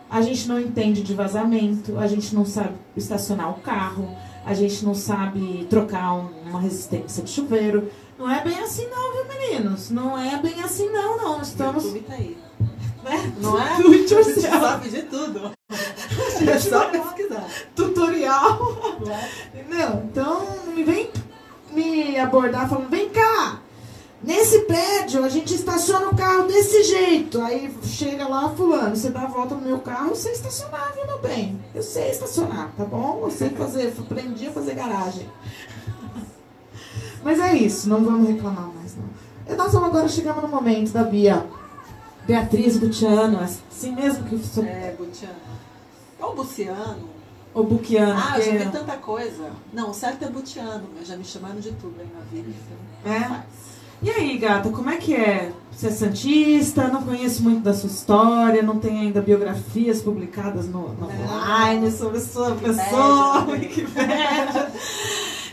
a gente não entende de vazamento, a gente não sabe estacionar o carro, a gente não sabe trocar um, uma resistência de chuveiro. Não é bem assim não, viu, meninos? Não é bem assim não, não. Estamos... Tá aí. Né? Não é? Do it A gente yourself. sabe de tudo. É só pesquisar. Tutorial. Não é? Entendeu? Então, me vem me abordar falando, vem cá, nesse prédio a gente estaciona o carro desse jeito. Aí chega lá, fulano, você dá a volta no meu carro, eu sei estacionar, viu, meu bem? Eu sei estacionar, tá bom? Eu sei fazer, aprendi a fazer garagem. Mas é isso, não vamos reclamar mais, não. E nós vamos agora chegamos no momento da Bia. Beatriz Butiano, assim mesmo que sou... É. Ou Buciano. Ou Buquiano. Ah, eu já vi tanta coisa. Não, o certo é Butiano, mas já me chamaram de tudo aí na vida. Então, É? faz. E aí, gata, como é que é? Você é santista, não conheço muito da sua história, não tem ainda biografias publicadas no, no online sobre sua pessoa. inveja. Wikipedia.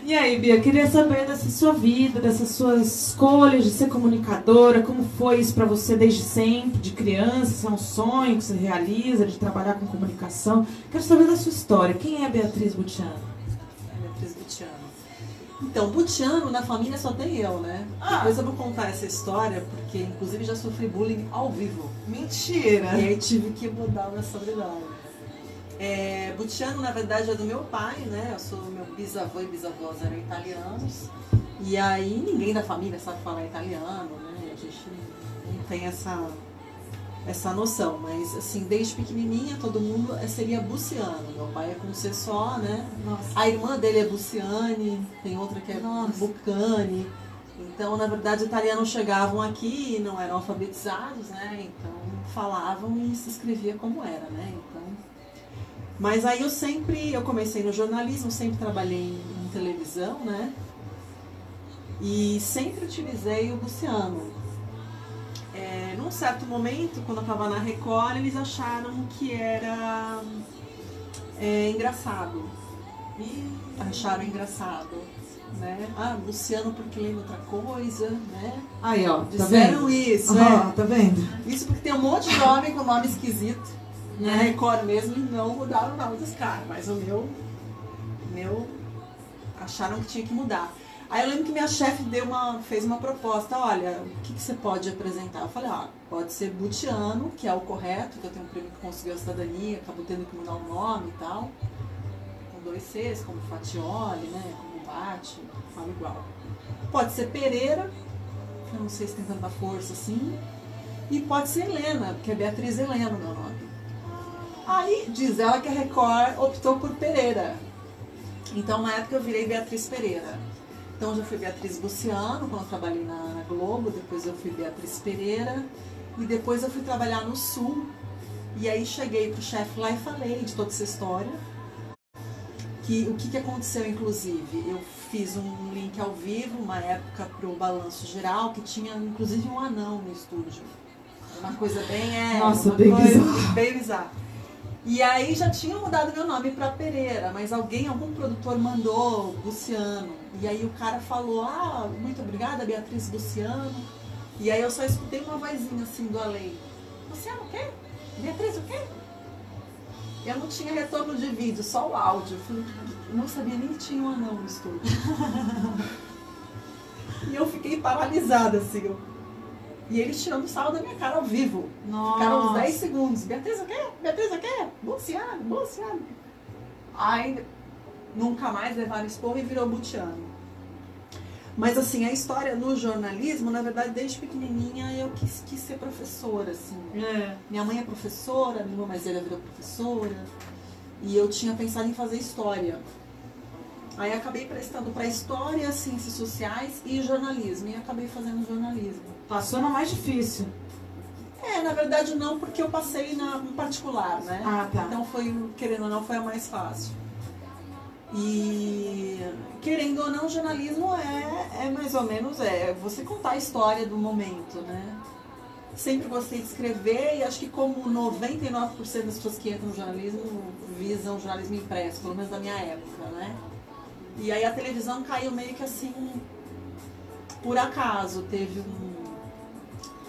E aí, Bia, queria saber dessa sua vida, dessas suas escolhas de ser comunicadora, como foi isso pra você desde sempre, de criança, se é um sonho que você realiza, de trabalhar com comunicação. Quero saber da sua história. Quem é Beatriz Butiano? Então, Butiano na família só tem eu, né? Depois eu vou contar essa história, porque inclusive já sofri bullying ao vivo. Mentira! E aí tive que mudar o meu sobrenome. É, Butiano, na verdade, é do meu pai, né? Eu sou meu bisavô e bisavós eram italianos. E aí ninguém da família sabe falar italiano, né? A gente não tem essa, essa noção. Mas assim, desde pequenininha todo mundo é- seria Buciano. Meu pai é com C só, né? Nossa. A irmã dele é Buciane, tem outra que é Nossa. Bucani. Então, na verdade, italianos chegavam aqui e não eram alfabetizados, né? Então, falavam e se escrevia como era, né? Então, mas aí eu sempre, eu comecei no jornalismo, sempre trabalhei em, em televisão, né? E sempre utilizei o Luciano. É, num certo momento, quando eu estava na Record, eles acharam que era é, engraçado. E acharam engraçado, né? Ah, Luciano porque lembra outra coisa, né? Aí, ó, tá Disseram isso, Ó, é. tá vendo? Isso porque tem um monte de homem com nome esquisito, né? Record mesmo, e não mudaram o nome dos caras. Mas o meu, meu, acharam que tinha que mudar. Aí eu lembro que minha chefe deu uma, fez uma proposta, olha, o que, que você pode apresentar? Eu falei, ó, pode ser Butiano, que é o correto, que eu tenho um primo que conseguiu a cidadania, acabou tendo que mudar o nome e tal. Com dois Cs, como Fatioli, né? Como Bate, fala igual. Pode ser Pereira, eu não sei se tem tanta força assim. E pode ser Helena, porque é Beatriz Helena o meu nome. Aí diz ela que a Record optou por Pereira. Então na época eu virei Beatriz Pereira. Então eu já fui Beatriz Luciano quando eu trabalhei na, na Globo, depois eu fui Beatriz Pereira e depois eu fui trabalhar no Sul. E aí cheguei pro chefe lá e falei de toda essa história. Que o que, que aconteceu inclusive? Eu fiz um link ao vivo, uma época pro balanço geral, que tinha inclusive um anão no estúdio. Uma coisa bem é, Nossa, bem coisa bizarro. bem bizarra. E aí já tinham mudado meu nome para Pereira, mas alguém, algum produtor mandou Luciano. E aí o cara falou, ah, muito obrigada, Beatriz Luciano. E aí eu só escutei uma vozinha assim do além. Luciano o quê? Beatriz o quê? Eu não tinha retorno de vídeo, só o áudio. Eu falei, não sabia nem que tinha um anão no estúdio. e eu fiquei paralisada, assim. eu- E eles tirando sarro da minha cara ao vivo. Ficaram uns 10 segundos. Beatriz o quê? Beatriz o quê? Luciano, Luciano. Aí nunca mais levaram esporro e virou Butiano. Mas assim, a história no jornalismo, na verdade, desde pequenininha eu quis, quis ser professora, assim. É. Minha mãe é professora, minha irmã mais velha virou professora. E eu tinha pensado em fazer história. Aí acabei prestando para história, ciências sociais e jornalismo. E acabei fazendo jornalismo. Passou na mais difícil. É, na verdade não, porque eu passei na particular, né? Ah, tá. Então foi, querendo ou não, foi a mais fácil. E querendo ou não, jornalismo é, é mais ou menos é você contar a história do momento, né? Sempre gostei de escrever e acho que como 99% das pessoas que entram no jornalismo visam jornalismo impresso, pelo menos da minha época, né? E aí a televisão caiu meio que assim, por acaso, teve um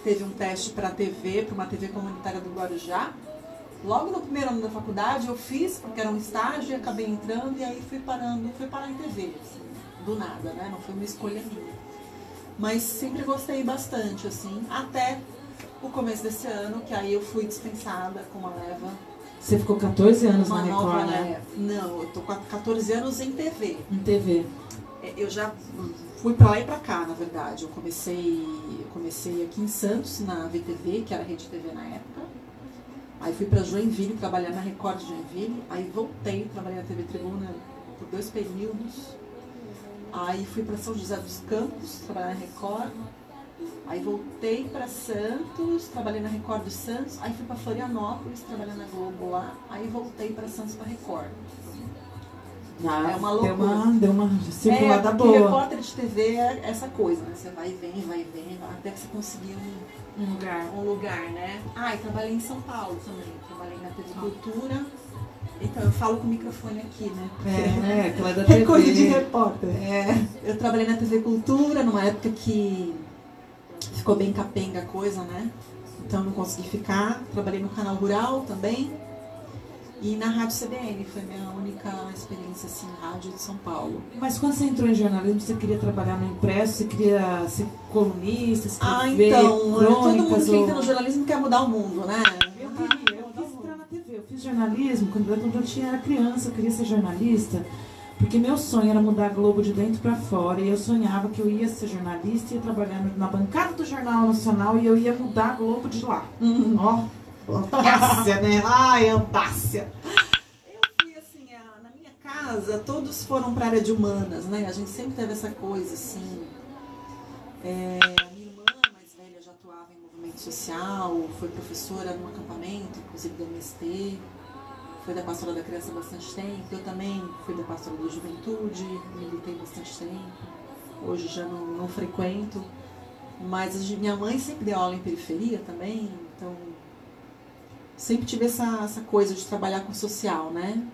teve um teste para TV, para uma TV comunitária do Guarujá, Logo no primeiro ano da faculdade eu fiz, porque era um estágio, e acabei entrando e aí fui parando, fui parar em TV, assim, do nada, né? Não foi uma escolha minha. Mas sempre gostei bastante, assim, até o começo desse ano, que aí eu fui dispensada com uma leva. Você ficou 14 anos na Record, né? Não, eu tô com 14 anos em TV. Em TV. É, eu já fui pra lá e pra cá, na verdade. Eu comecei, eu comecei aqui em Santos, na VTV, que era a Rede TV na época. Aí fui para Joinville trabalhar na Record de Joinville. Aí voltei, trabalhei na TV Tribuna por dois períodos. Aí fui para São José dos Campos, trabalhar na Record. Aí voltei para Santos, trabalhei na Record de Santos. Aí fui para Florianópolis, trabalhar na Globo lá. Aí voltei para Santos para Record. Ah, é uma loucura. Deu uma, deu uma circulada é, boa. repórter de TV é essa coisa, né? Você vai e vem, vai e vem, até que você conseguir um, um lugar. Um lugar, né? Ah, e trabalhei em São Paulo também. Trabalhei na TV Cultura. Então, eu falo com o microfone aqui, né? É, é, aquela da TV. É coisa de repórter. É. Eu trabalhei na TV Cultura, numa época que ficou bem capenga a coisa, né? Então, não consegui ficar. Trabalhei no Canal Rural também. E na Rádio CBN, foi minha única experiência assim, rádio de São Paulo. Mas quando você entrou em jornalismo, você queria trabalhar no impresso, você queria ser colunista, escrever Ah, então, todo mundo que entra no jornalismo quer mudar o mundo, né? Eu queria, eu quis entrar na TV, eu fiz jornalismo quando eu tinha era criança, eu queria ser jornalista. Porque meu sonho era mudar a Globo de dentro para fora e eu sonhava que eu ia ser jornalista, ia trabalhar na bancada do Jornal Nacional e eu ia mudar a Globo de lá. Uhum. Ó, Audácia, né? Ai, audácia. Eu fui assim, na minha casa, todos foram para a área de humanas, né? A gente sempre teve essa coisa, assim. É, a minha irmã mais velha já atuava em movimento social, foi professora no acampamento, inclusive do MST, foi da pastora da criança bastante tempo. Eu também fui da pastora da juventude, militei bastante tempo. Hoje já não, não frequento. Mas minha mãe sempre deu aula em periferia também, sempre tive essa, essa coisa de trabalhar com social, né?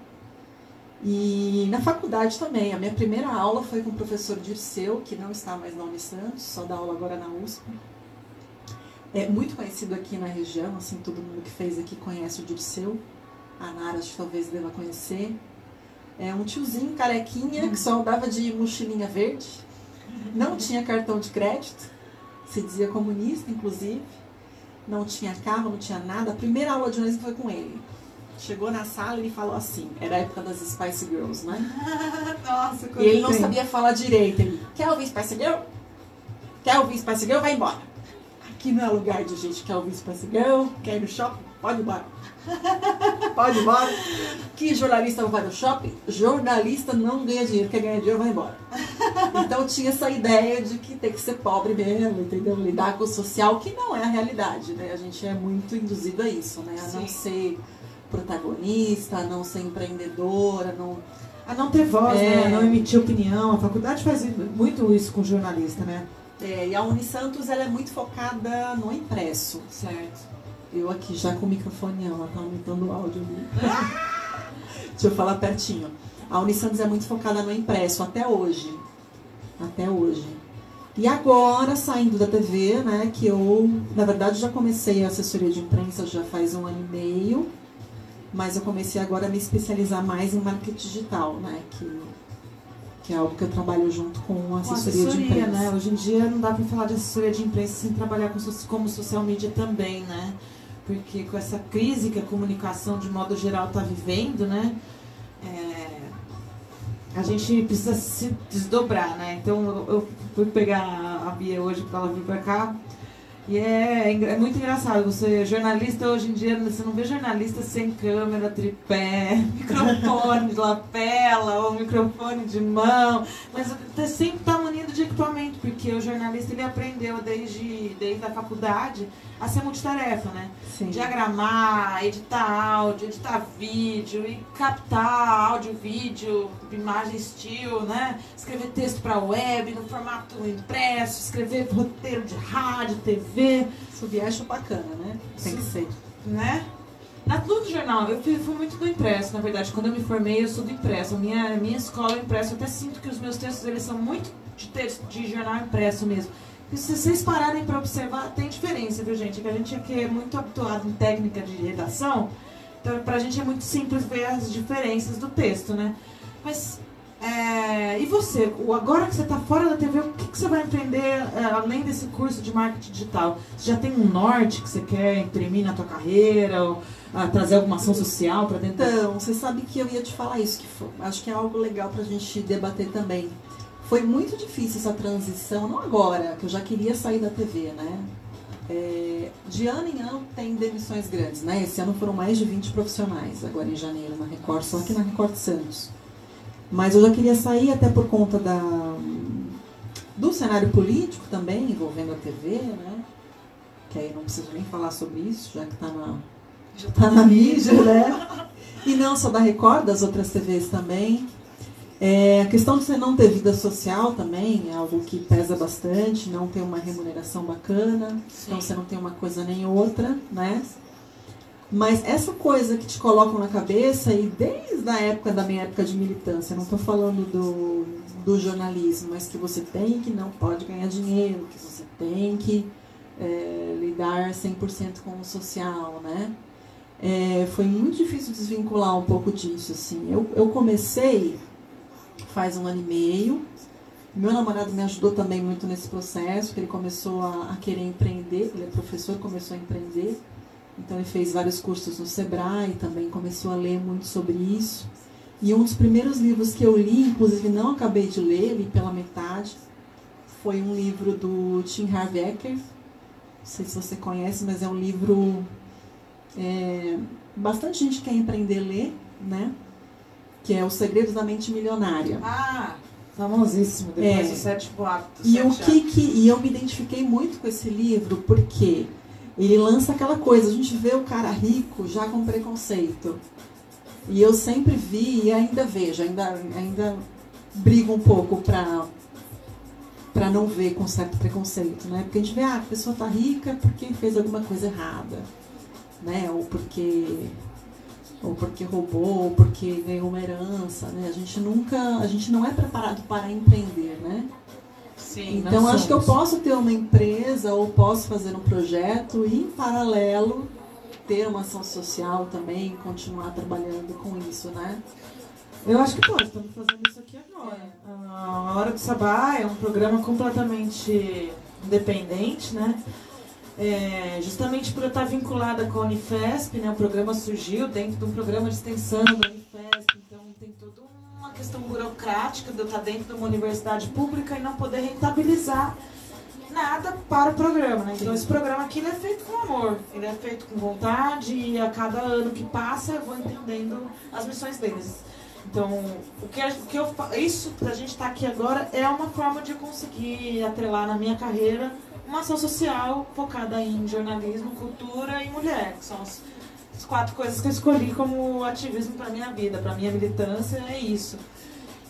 E na faculdade também, a minha primeira aula foi com o professor Dirceu, que não está mais na Unisantos, só dá aula agora na USP. É muito conhecido aqui na região, assim, todo mundo que fez aqui conhece o Dirceu. A Nara talvez deva conhecer. É um tiozinho carequinha que só andava de mochilinha verde, não tinha cartão de crédito, se dizia comunista, inclusive não tinha carro, não tinha nada. A primeira aula de jornalismo foi com ele. Chegou na sala e ele falou assim, era a época das Spice Girls, né? Nossa, E ele não sabia falar direito. Ele, quer ouvir Spice Girl? Quer ouvir Spice Girl? Vai embora. Aqui não é lugar de gente que quer ouvir Spice Girl, quer ir no shopping? Pode ir embora. Pode ir embora. Que jornalista vai no shopping? Jornalista não ganha dinheiro. Quer ganhar dinheiro, vai embora. Então tinha essa ideia de que tem que ser pobre mesmo, entendeu? Lidar com o social, que não é a realidade, né? A gente é muito induzido a isso, né? A Sim. não ser protagonista, a não ser empreendedora, a não... A não ter voz, é... né? A não emitir opinião. A faculdade faz muito isso com jornalista, né? É, e a Unisantos ela é muito focada no impresso. Certo. Eu aqui já com o microfone, ela tá aumentando o áudio ali. Deixa eu falar pertinho. A Unisantos é muito focada no impresso até hoje. Até hoje. E agora, saindo da TV, né, que eu, na verdade, já comecei a assessoria de imprensa já faz um ano e meio, mas eu comecei agora a me especializar mais em marketing digital, né, que, que é algo que eu trabalho junto com a assessoria, com assessoria de imprensa. Né? Hoje em dia não dá para falar de assessoria de imprensa sem trabalhar com, como social media também, né? Porque com essa crise que a comunicação de modo geral está vivendo, né? É, a gente precisa se desdobrar, né? Então eu, fui pegar a Bia hoje para ela vir para cá E é, é muito engraçado. Você, jornalista, hoje em dia, você não vê jornalista sem câmera, tripé, microfone de lapela ou microfone de mão. Mas você sempre está munido de equipamento, porque o jornalista ele aprendeu desde, desde a faculdade a ser multitarefa, né? Sim. Diagramar, editar áudio, editar vídeo e captar áudio, vídeo, imagem, estilo, né? Escrever texto para web no formato impresso, escrever roteiro de rádio, TV. Subir acho bacana, né? Tem que ser. Né? Na tudo jornal, eu fui, fui, muito do impresso, na verdade. Quando eu me formei, eu sou do impresso. A minha, minha escola é impresso. Eu até sinto que os meus textos eles são muito de, texto, de jornal impresso mesmo. E se vocês pararem para observar, tem diferença, viu, gente? É que a gente aqui é muito habituado em técnica de redação, então para a gente é muito simples ver as diferenças do texto, né? Mas, é, e você? Agora que você está fora da TV, o que, que você vai aprender é, além desse curso de marketing digital? Você já tem um norte que você quer imprimir na tua carreira? Ou, a, trazer alguma ação social para dentro? Então, você sabe que eu ia te falar isso, que foi, acho que é algo legal para a gente debater também foi muito difícil essa transição, não agora, que eu já queria sair da TV, né? É, de ano em ano tem demissões grandes, né? Esse ano foram mais de 20 profissionais, agora em janeiro, na Record, só aqui na Record Santos. Mas eu já queria sair até por conta da, do cenário político também, envolvendo a TV, né? Que aí não preciso nem falar sobre isso, já que está na, já tá na mídia, né? E não só da Record, das outras TVs também. É, a questão de você não ter vida social também é algo que pesa bastante, não ter uma remuneração bacana, Sim. então você não tem uma coisa nem outra, né? Mas essa coisa que te colocam na cabeça, e desde a época da minha época de militância, não estou falando do, do jornalismo, mas que você tem que não pode ganhar dinheiro, que você tem que é, lidar 100% com o social, né? É, foi muito difícil desvincular um pouco disso, assim. Eu, eu comecei faz um ano e meio. Meu namorado me ajudou também muito nesse processo, porque ele começou a, a querer empreender, ele é professor, começou a empreender. Então ele fez vários cursos no Sebrae, também começou a ler muito sobre isso. E um dos primeiros livros que eu li, inclusive não acabei de ler, li pela metade, foi um livro do Tim Harv Eker. Não sei se você conhece, mas é um livro é, bastante gente quer empreender ler, né? que é Os Segredos da Mente Milionária. Ah, famosíssimo, depois é. Sete Boatos. E, o que, que, e eu me identifiquei muito com esse livro porque ele lança aquela coisa, a gente vê o cara rico já com preconceito. E eu sempre vi e ainda vejo, ainda, ainda brigo um pouco para para não ver com certo preconceito, né? Porque a gente vê, ah, a pessoa tá rica porque fez alguma coisa errada, né? Ou porque ou porque roubou, ou porque ganhou uma herança, né? A gente nunca, a gente não é preparado para empreender, né? Sim, então acho que eu posso ter uma empresa ou posso fazer um projeto e em paralelo ter uma ação social também, continuar trabalhando com isso, né? Eu acho que pode, estamos fazendo isso aqui agora. A Hora do Sabá é um programa completamente independente, né? É, justamente por eu estar vinculada com a Unifesp, né, o programa surgiu dentro de um programa de extensão da Unifesp, uma questão burocrática de eu estar dentro de uma universidade pública e não poder rentabilizar nada para o programa. Né? Então esse programa aqui é feito com amor, ele é feito com vontade e a cada ano que passa eu vou entendendo as missões deles. Então, o que, o que eu isso a gente estar tá aqui agora é uma forma de eu conseguir atrelar na minha carreira uma ação social focada em jornalismo, cultura e mulher, que são as quatro coisas que eu escolhi como ativismo para minha vida, para minha militância, é isso.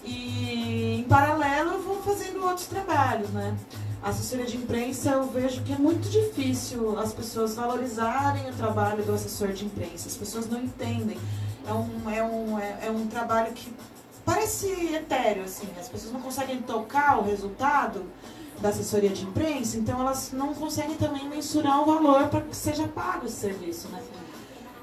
E em paralelo eu vou fazendo outros trabalhos, né? A assessoria de imprensa eu vejo que é muito difícil as pessoas valorizarem o trabalho do assessor de imprensa. As pessoas não entendem. É um, é um, é, é um trabalho que parece etéreo, assim. As pessoas não conseguem tocar o resultado da assessoria de imprensa, então elas não conseguem também mensurar o valor para que seja pago esse serviço, né?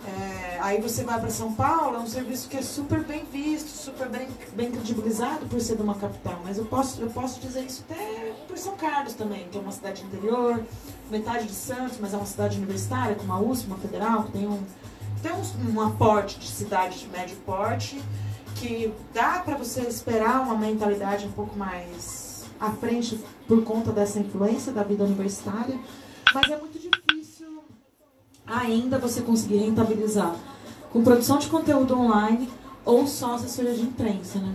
É, aí você vai para São Paulo, é um serviço que é super bem visto, super bem, bem credibilizado por ser de uma capital, mas eu posso, eu posso dizer isso até por São Carlos também, que é uma cidade interior, metade de Santos, mas é uma cidade universitária, com uma USP, uma federal, que tem um, tem um, um aporte de cidade de médio porte, que dá para você esperar uma mentalidade um pouco mais à frente por conta dessa influência da vida universitária. mas é muito difícil ainda você conseguir rentabilizar com produção de conteúdo online ou só assessoria de imprensa, né?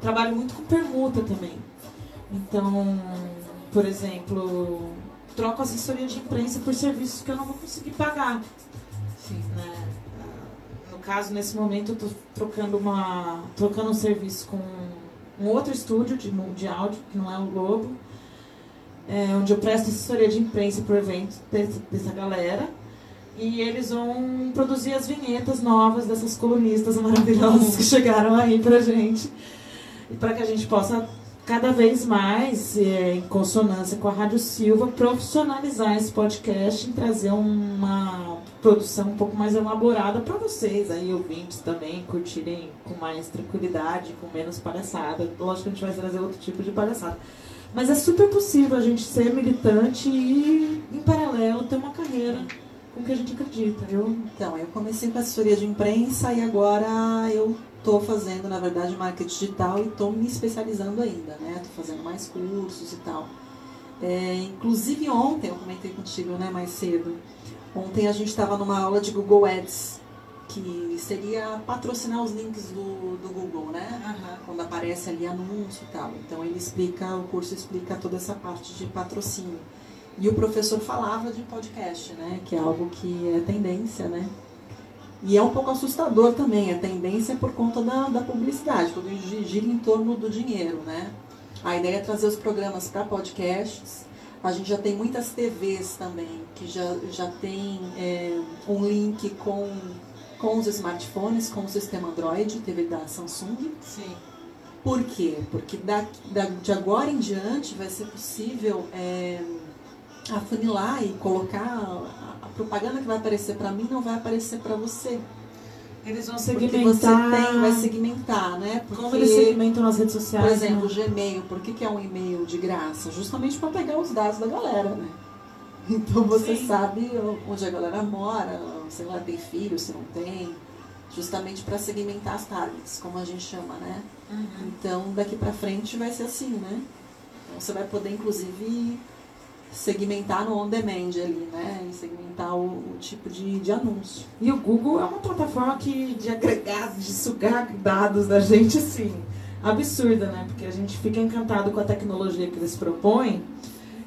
Trabalho muito com permuta também. Então, por exemplo, troco assessoria de imprensa por serviços que eu não vou conseguir pagar. Sim. Né? No caso, nesse momento, eu estou trocando, uma, trocando um serviço com um outro estúdio de, de áudio, que não é o Globo, é, onde eu presto assessoria de imprensa o evento dessa, dessa galera. E eles vão produzir as vinhetas novas dessas colunistas maravilhosas que chegaram aí pra gente. E para que a gente possa cada vez mais, é, em consonância com a Rádio Silva, profissionalizar esse podcast e trazer uma produção um pouco mais elaborada para vocês, aí ouvintes também, curtirem com mais tranquilidade, com menos palhaçada. Lógico que a gente vai trazer outro tipo de palhaçada. Mas é super possível a gente ser militante e, em paralelo, ter uma carreira com que a gente acredita. Eu... Então, eu comecei com assessoria de imprensa e agora eu estou fazendo, na verdade, marketing digital e estou me especializando ainda, né? Estou fazendo mais cursos e tal. É, inclusive ontem, eu comentei contigo né, mais cedo, ontem a gente estava numa aula de Google Ads, que seria patrocinar os links do, do Google, né? Uhum. Quando aparece ali anúncio e tal. Então ele explica, o curso explica toda essa parte de patrocínio. E o professor falava de podcast, né? Que é algo que é tendência, né? E é um pouco assustador também, a tendência é por conta da, da publicidade, tudo gira em torno do dinheiro, né? A ideia é trazer os programas para podcasts. A gente já tem muitas TVs também, que já, já tem é, um link com, com os smartphones, com o sistema Android, TV da Samsung. Sim. Por quê? Porque da, da, de agora em diante vai ser possível é, afunilar e colocar a, a propaganda que vai aparecer para mim não vai aparecer para você. Eles vão segmentar. Porque você tem, vai segmentar, né? Porque, Como eles segmentam nas redes sociais? Por exemplo, o Gmail. Por que, que é um e-mail de graça? Justamente para pegar os dados da galera, né? Então você Sim. sabe onde a galera mora, se ela tem filho, se não tem. Justamente para segmentar as targets, como a gente chama, né? Uhum. Então daqui para frente vai ser assim, né? Então você vai poder, inclusive, segmentar no on-demand ali, né? Segmentar o, o, tipo de, de anúncio. E o Google é uma plataforma que de agregar, de sugar dados da gente, assim, absurda, né? Porque a gente fica encantado com a tecnologia que eles propõem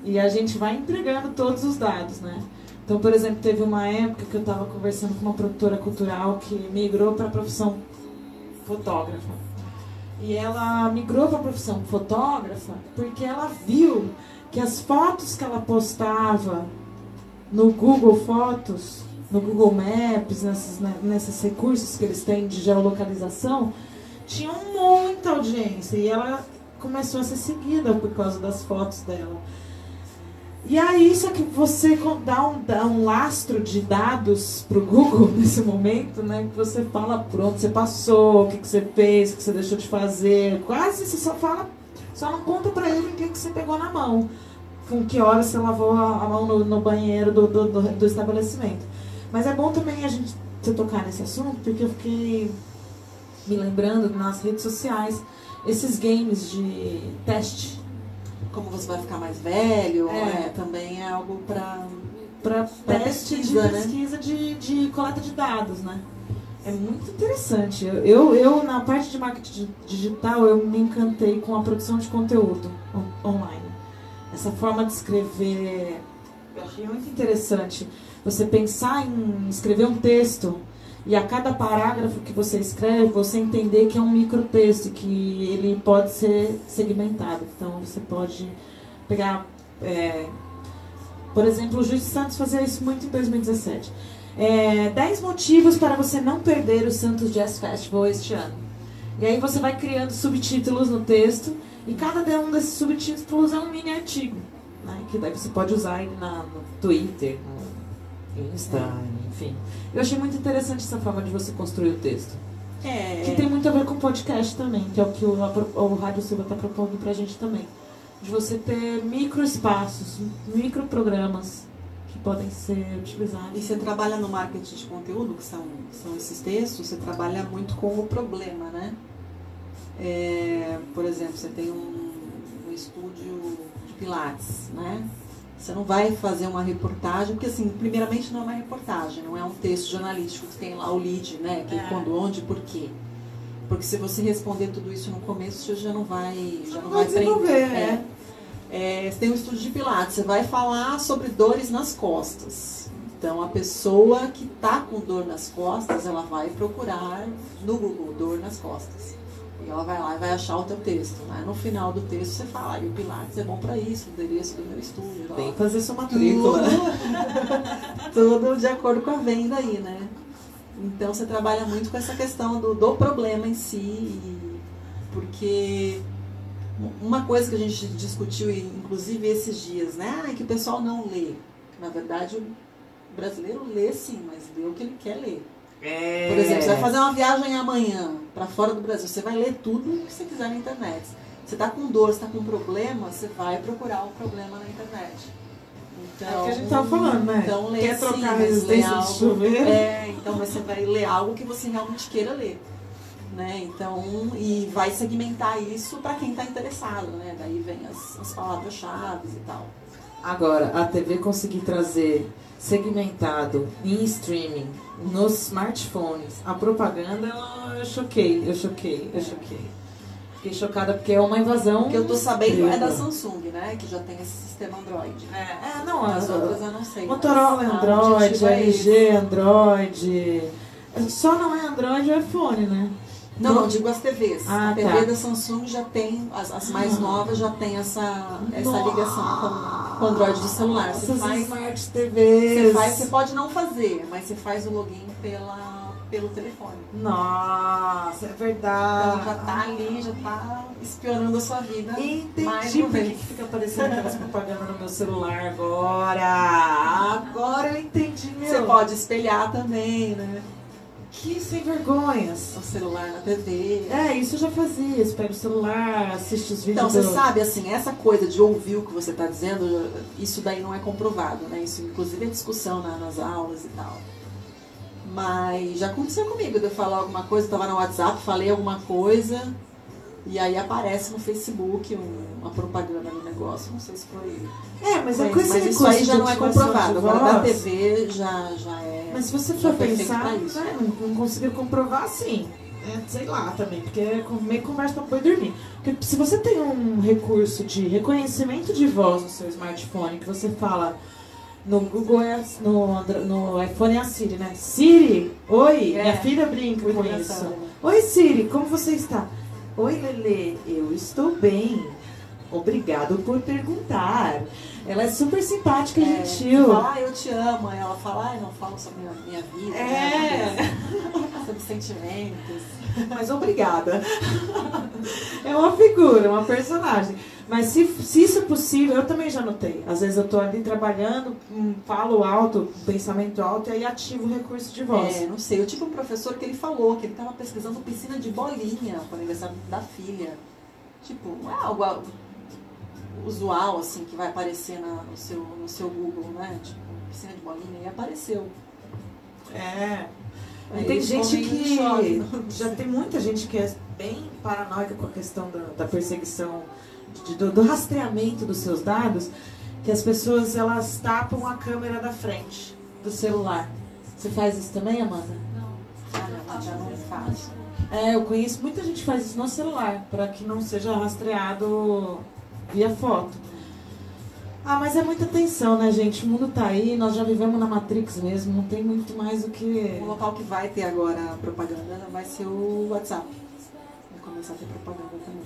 e a gente vai entregando todos os dados, né? Então, por exemplo, teve uma época que eu estava conversando com uma produtora cultural que migrou para a profissão fotógrafa. E ela migrou para a profissão fotógrafa porque ela viu que as fotos que ela postava no Google Fotos, no Google Maps, nesses, né, nesses recursos que eles têm de geolocalização, tinham muita audiência e ela começou a ser seguida por causa das fotos dela. E aí, só que você dá um, dá um lastro de dados para o Google nesse momento, né? Que você fala por onde você passou, o que, que você fez, o que você deixou de fazer. Quase você só fala só não conta para ele o que, que você pegou na mão. Com que hora você lavou a, mão no, no banheiro do, do, do, do, estabelecimento. Mas é bom também a gente se tocar nesse assunto, porque eu fiquei me lembrando nas redes sociais esses games de teste. Como você vai ficar mais velho, é, é também é algo para para teste pesquisa, de pesquisa né? de, de coleta de dados, né? É muito interessante. Eu, eu, na parte de marketing digital, eu me encantei com a produção de conteúdo on online. Essa forma de escrever, eu achei muito interessante. Você pensar em escrever um texto e a cada parágrafo que você escreve, você entender que é um microtexto, que ele pode ser segmentado. Então, você pode pegar... É, por exemplo, o Juiz Santos fazia isso muito em 2017 é, 10 motivos para você não perder o Santos Jazz Festival este ano. E aí você vai criando subtítulos no texto e cada um desses subtítulos é um mini artigo. Né, que daí você pode usar na, no Twitter, no Insta, é. enfim. Eu achei muito interessante essa forma de você construir o texto. É. Que tem muito a ver com podcast também, que é o que o, o Rádio Silva está propondo pra gente também. De você ter micro espaços, micro programas podem ser utilizados. E você trabalha no marketing de conteúdo, que são, são esses textos, você trabalha muito com o problema, né? É, por exemplo, você tem um, um estúdio de pilates, né? Você não vai fazer uma reportagem, porque assim, primeiramente não é uma reportagem, não é um texto jornalístico que tem lá o lead, né? Que é. quando, onde, por quê. Porque se você responder tudo isso no começo, você já não vai, já não, vai, vai aprender. Né? É, você tem um estudo de Pilates, você vai falar sobre dores nas costas. Então a pessoa que está com dor nas costas, ela vai procurar no Google dor nas costas. E ela vai lá e vai achar o teu texto. Né? No final do texto você fala, e o Pilates é bom para isso, o endereço do meu estúdio. Tem que fazer sua matrícula. Tudo, tudo de acordo com a venda aí, né? Então você trabalha muito com essa questão do, do problema em si, porque uma coisa que a gente discutiu, inclusive esses dias, né? Ah, que o pessoal não lê. Na verdade, o brasileiro lê sim, mas lê o que ele quer ler. É. Por exemplo, você vai fazer uma viagem amanhã para fora do Brasil, você vai ler tudo o que você quiser na internet. Você está com dor, você está com problema, você vai procurar o problema na internet. Então, é o que a gente estava falando, né? Então, lê Quer sim, trocar a resistência algo, de chuveiro? É, então você vai ler algo que você realmente queira ler. Né? Então, e vai segmentar isso para quem está interessado, né? Daí vem as, as palavras-chave e tal. Agora, a TV conseguir trazer segmentado em streaming nos smartphones a propaganda, eu choquei, eu choquei, eu choquei. Fiquei chocada porque é uma invasão. Que eu tô sabendo é da Samsung, né? Que já tem esse sistema Android. É, é não, as outras eu não sei. Motorola é Android, LG é Android. Só não é Android o iPhone, né? Não, não, digo as TVs. Ah, a TV tá. da Samsung já tem, as, as mais ah. novas já tem essa, essa ligação com, com o Android do celular. Você faz Smart TVs. Você, faz, você pode não fazer, mas você faz o login pela, pelo telefone. Nossa, é verdade. Então já tá ali, já tá espionando a sua vida. Entendi mais por que fica aparecendo aquelas propagandas no meu celular agora. Agora eu entendi, meu. Você pode espelhar também, né? Que sem vergonhas. O celular na TV. É, isso eu já fazia. Você pega o celular, assiste os vídeos. Então, você sabe, assim, essa coisa de ouvir o que você está dizendo, isso daí não é comprovado, né? Isso, inclusive, é discussão na, nas aulas e tal. Mas já aconteceu comigo de eu falar alguma coisa, estava no WhatsApp, falei alguma coisa, e aí aparece no Facebook uma propaganda negócio. Não sei se foi. É, mas é coisa Mas isso aí já não é comprovado. Agora da TV já, já é. Mas se você for pensar, né, não, não conseguiu comprovar sim. É, sei lá também, porque é meio conversa pra poder dormir. Porque se você tem um recurso de reconhecimento de voz no seu smartphone, que você fala no Google, é, no, no iPhone é a Siri, né? Siri, oi, é, minha filha brinca com isso. Né? Oi Siri, como você está? Oi, Lele, eu estou bem. Obrigado por perguntar. Ela é super simpática e é, gentil. Fala, ah, eu te amo. Aí ela fala, ah, não falo sobre a minha vida. É. Né? sobre sentimentos. Mas obrigada. É uma figura, uma personagem. Mas se, se isso é possível, eu também já notei. Às vezes eu estou ali trabalhando, hum, falo alto, pensamento alto, e aí ativo o recurso de voz. É, não sei. Eu tive um professor que ele falou que ele estava pesquisando piscina de bolinha para o aniversário da filha. Tipo, não é algo usual, assim, que vai aparecer na, no, seu, no seu Google, né? Tipo, piscina de bolinha, e apareceu. É. Aí tem gente que. Já tem muita gente que é bem paranoica com a questão da, da perseguição de, do, do, rastreamento dos seus dados, que as pessoas elas tapam a câmera da frente do celular. Você faz isso também, Amanda? Não. Ah, já não faço. É, eu conheço muita gente que faz isso no celular, para que não seja rastreado via foto. Ah, mas é muita tensão, né, gente? O mundo tá aí, nós já vivemos na Matrix mesmo, não tem muito mais o que. O local que vai ter agora propaganda vai ser o WhatsApp. Vai começar a ter propaganda também.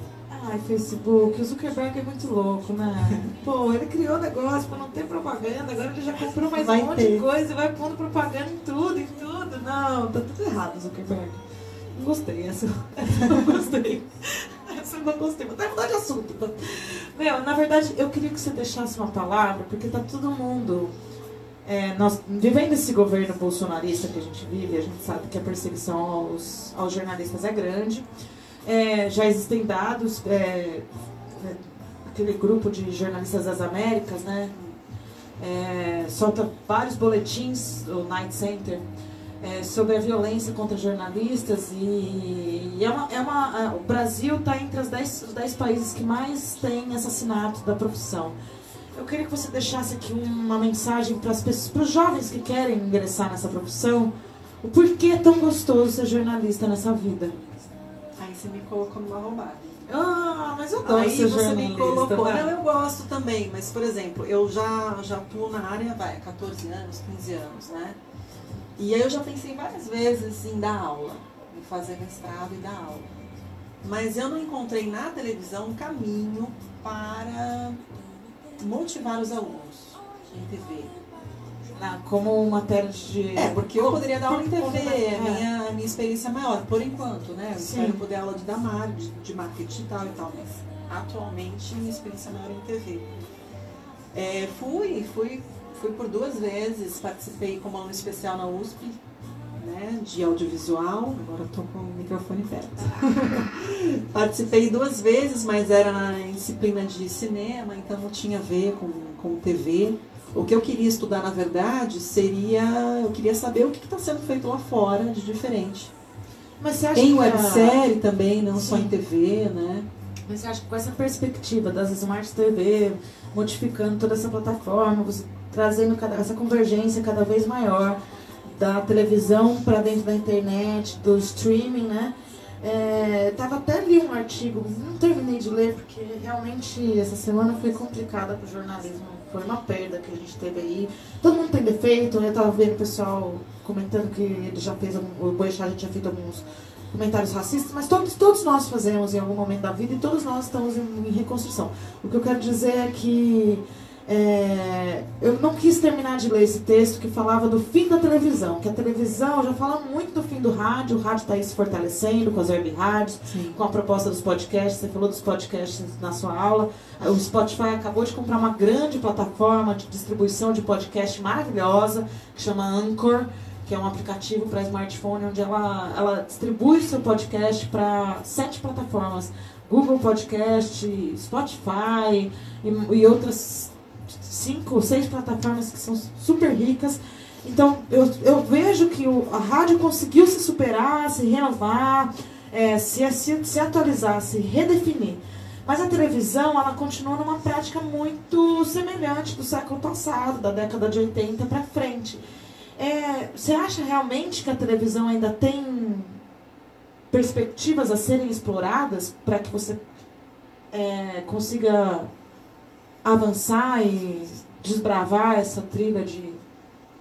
Ai, Facebook, o Zuckerberg é muito louco, né? Pô, ele criou negócio pra não ter propaganda, agora ele já comprou mais vai um monte ter. de coisa e vai pondo propaganda em tudo, em tudo. Não, tá tudo errado, Zuckerberg. Gostei, essa, não gostei. Essa não gostei, vou até mudar de assunto. Meu, na verdade, eu queria que você deixasse uma palavra, porque tá todo mundo. É, nós, vivendo esse governo bolsonarista que a gente vive, a gente sabe que a perseguição aos, aos jornalistas é grande. É, já existem dados, é, é, aquele grupo de jornalistas das Américas, né? É, solta vários boletins, o Night Center, é, sobre a violência contra jornalistas e, e é uma, é uma, o Brasil está entre os 10, os 10 países que mais tem assassinato da profissão. eu queria que você deixasse aqui uma mensagem para os jovens que querem ingressar nessa profissão. O porquê é tão gostoso ser jornalista nessa vida? Aí você me colocou numa roubada. Ah, mas eu adoro Aí ser você me colocou. né? Não, eu gosto também, mas, por exemplo, eu já, já atuo na área, vai, 14 anos, 15 anos, né? E aí eu já pensei várias vezes em dar aula, em fazer mestrado e dar aula. Mas eu não encontrei na televisão um caminho para motivar os alunos em TV. Na- como matéria de. É, porque eu poderia dar aula em TV, É. é a minha, a minha experiência é maior, por enquanto, né? Eu Sim. espero poder aula de Damar, de, de marketing digital e tal, mas atualmente minha experiência maior é em TV. É, fui, fui, fui por duas vezes, participei como aluno especial na USP, né, de audiovisual, agora estou com o microfone perto. Participei duas vezes, mas era na disciplina de cinema, então não tinha a ver com, com TV. O que eu queria estudar, na verdade, seria. Eu queria saber o que está sendo feito lá fora de diferente. Mas você acha Em que a- websérie também, não só Sim. em TV, né? Mas você acha que com essa perspectiva das Smart TV, modificando toda essa plataforma, você trazendo cada- essa convergência cada vez maior da televisão para dentro da internet, do streaming, né? É, tava até li um artigo, não terminei de ler porque realmente essa semana foi complicada para o jornalismo. Foi uma perda que a gente teve aí. Todo mundo tem defeito, eu tava vendo o pessoal comentando que ele já fez, o Boechat já tinha feito alguns comentários racistas, mas todos, todos nós fazemos em algum momento da vida e todos nós estamos em, em reconstrução. O que eu quero dizer é que é, eu não quis terminar de ler esse texto que falava do fim da televisão, que a televisão já fala muito do fim do rádio, o rádio está aí se fortalecendo com as web rádios, com a proposta dos podcasts, você falou dos podcasts na sua aula, o Spotify acabou de comprar uma grande plataforma de distribuição de podcast maravilhosa, que chama Anchor, que é um aplicativo para smartphone, onde ela, ela distribui o seu podcast para sete plataformas. Google Podcast, Spotify e, e outras cinco, seis plataformas que são super ricas. Então, eu, eu vejo que o, a rádio conseguiu se superar, se renovar, é, se, se, se atualizar, se redefinir. Mas a televisão, ela continua numa prática muito semelhante do século passado, da década de 80 para frente. É, você acha realmente que a televisão ainda tem perspectivas a serem exploradas para que você é, consiga avançar e desbravar essa trilha de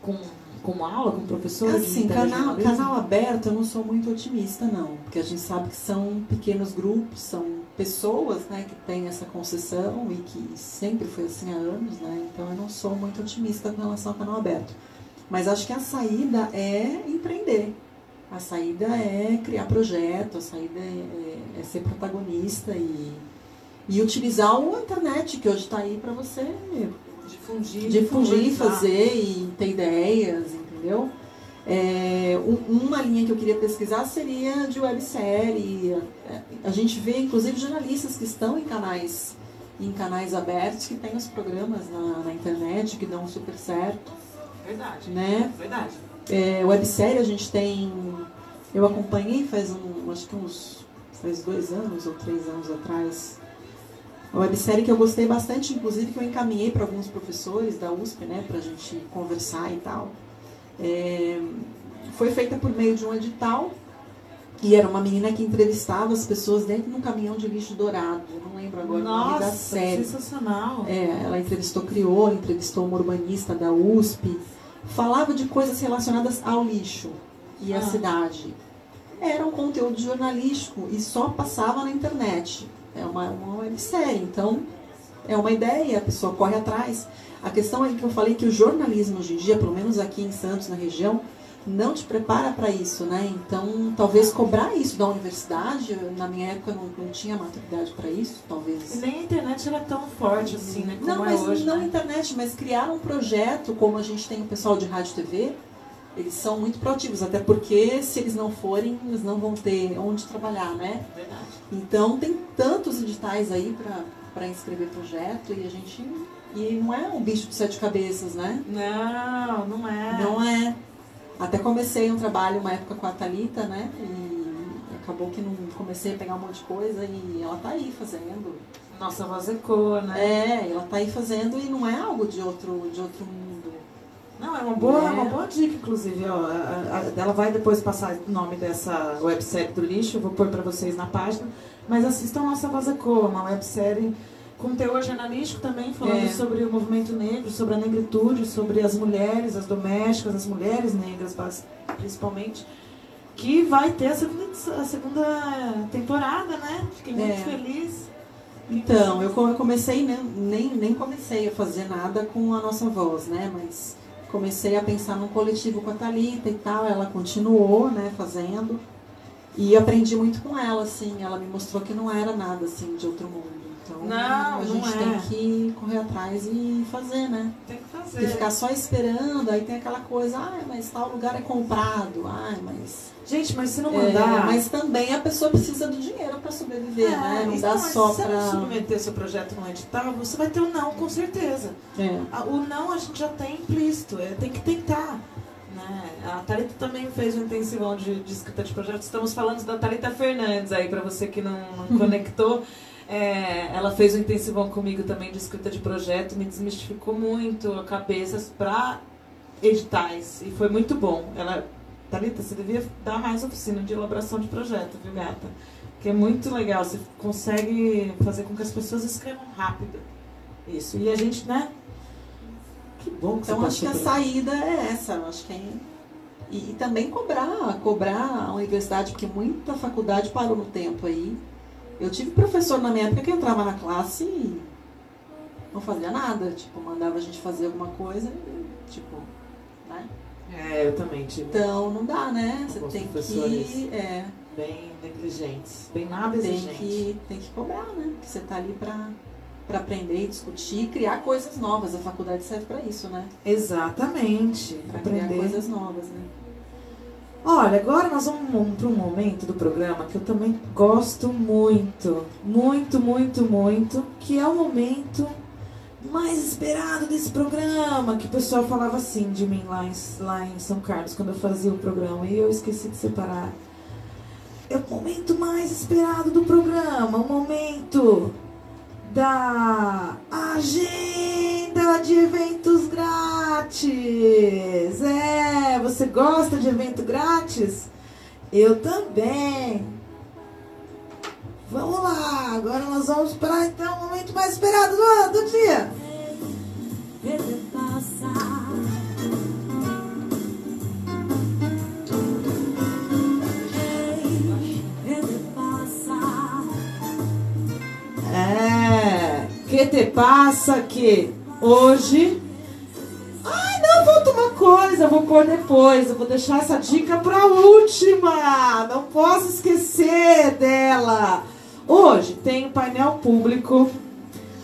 com, com aula, com professor? Assim, canal, canal aberto eu não sou muito otimista, não. Porque a gente sabe que são pequenos grupos, são pessoas né, que têm essa concessão e que sempre foi assim há anos, né? Então eu não sou muito otimista com relação ao canal aberto. Mas acho que a saída é empreender. A saída é criar projeto, a saída é, é ser protagonista e, e utilizar a internet que hoje está aí para você difundir, difundir, fazer e ter ideias, entendeu? É, um- uma linha que eu queria pesquisar seria de websérie. A gente vê, inclusive, jornalistas que estão em canais em canais abertos que têm os programas na, na internet que dão super certo, Verdade. né? Verdade. É, websérie a gente tem. Eu acompanhei faz um, acho que uns. faz dois anos ou três anos atrás. Uma websérie que eu gostei bastante, inclusive que eu encaminhei para alguns professores da USP, né, pra gente conversar e tal. É, foi feita por meio de um edital e era uma menina que entrevistava as pessoas dentro de um caminhão de lixo dourado. Eu não lembro agora o nome da Nossa, série. sensacional. É, ela entrevistou crioulo, entrevistou uma urbanista da USP, falava de coisas relacionadas ao lixo e à Ah. cidade. Era um conteúdo jornalístico e só passava na internet. É uma, uma websérie, então é uma ideia, a pessoa corre atrás. A questão é que eu falei que o jornalismo hoje em dia, pelo menos aqui em Santos, na região, não te prepara para isso, né? Então, talvez cobrar isso da universidade, na minha época não, não tinha maturidade para isso, talvez. E nem a internet era tão forte assim, né? Como Não, é mas hoje. não né? internet, mas criar um projeto, como a gente tem o pessoal de rádio e TV, eles são muito proativos, até porque se eles não forem, eles não vão ter onde trabalhar, né? Verdade. Então tem tantos editais aí para inscrever projeto e a gente. E não é um bicho de sete cabeças, né? Não, não é. Não é. Até comecei um trabalho uma época com a Thalita, né? E acabou que não comecei a pegar um monte de coisa e ela tá aí fazendo. Nossa voz ecoa, né? É, ela tá aí fazendo e não é algo de outro, de outro mundo. Não, é uma boa, É. uma boa dica, inclusive. Ó, a- a- ela vai depois passar o nome dessa websérie do lixo, eu vou pôr pra vocês na página. Mas assistam Nossa Voz Ecoa, uma websérie com teor jornalístico também, falando É. sobre o movimento negro, sobre a negritude, sobre as mulheres, as domésticas, as mulheres negras, principalmente. Que vai ter a segunda, a segunda temporada, né? Fiquei muito É. feliz. Então, eu comecei, né, nem, nem comecei a fazer nada com a nossa voz, né? Mas comecei a pensar num coletivo com a Thalita e tal. Ela continuou, né, fazendo. E aprendi muito com ela, assim. Ela me mostrou que não era nada, assim, de outro mundo. Então, Não, a não gente é. tem que correr atrás e fazer, né? Tem que fazer. ficar só esperando, aí tem aquela coisa, ai, mas tal lugar é comprado, ai, mas. Gente, mas se não É, mandar. mas também a pessoa precisa do dinheiro para sobreviver, né? Não isso dá só se você para. não submeter seu projeto no edital, você vai ter um não, com certeza. É. O não a gente já tem implícito, é, tem que tentar. Né? A Thalita também fez um intensivão de, de escrita de projetos. Estamos falando da Thalita Fernandes aí, para você que não, não conectou. É, ela fez um intensivão comigo também de escrita de projeto, me desmistificou muito a cabeça para editais e foi muito bom. Ela, Thalita, você devia dar mais oficina de elaboração de projeto, viu, gata? Que é muito legal, você consegue fazer com que as pessoas escrevam rápido. Isso. E a gente, né? Que bom que Então você acho que a saída é essa, eu acho que é... e, e também cobrar, cobrar a universidade, porque muita faculdade parou no tempo aí. Eu tive professor na minha época que entrava na classe e não fazia nada, tipo, mandava a gente fazer alguma coisa e, tipo? É, eu também tive Então não dá, né? Você tem que. É, bem negligentes, bem nada tem exigentes. que, tem que cobrar, né? Porque você tá ali pra, pra aprender, discutir criar coisas novas. A faculdade serve pra isso, né? Exatamente. Pra criar Aprender. coisas novas, né? Olha, agora nós vamos para um momento do programa que eu também gosto muito, muito, muito, muito, que é o momento mais esperado desse programa, que o pessoal falava assim de mim lá em, lá em São Carlos, quando eu fazia o programa, e eu esqueci de separar. É o momento mais esperado do programa, o momento da agenda de eventos grátis. É, você gosta de evento grátis? Eu também. Vamos lá, agora nós vamos para então o momento mais esperado do, do dia. É, que te passa que hoje. Ai, não, falta uma coisa, vou pôr depois. Eu vou deixar essa dica pra última. Não posso esquecer dela. Hoje tem um painel público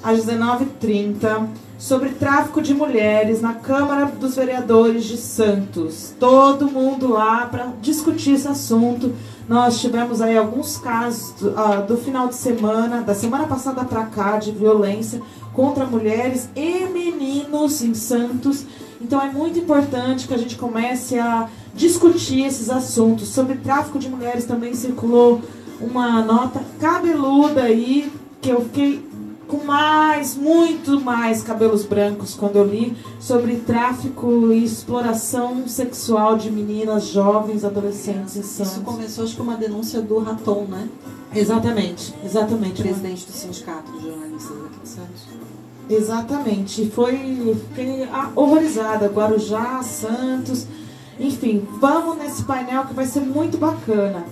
às 19h30 sobre tráfico de mulheres na Câmara dos Vereadores de Santos. Todo mundo lá para discutir esse assunto. Nós tivemos aí alguns casos do, ah, do final de semana, da semana passada para cá, de violência contra mulheres e meninos em Santos. Então é muito importante que a gente comece a discutir esses assuntos. Sobre tráfico de mulheres também circulou uma nota cabeluda aí, que eu fiquei com mais, muito mais cabelos brancos quando eu li sobre tráfico e exploração sexual de meninas, jovens, adolescentes em Isso Santos. começou, acho que uma denúncia do Raton, né? Exatamente, exatamente. Presidente do Sindicato de Jornalistas aqui de Santos. Exatamente. Foi, fiquei horrorizada. Guarujá, Santos. Enfim, vamos nesse painel que vai ser muito bacana.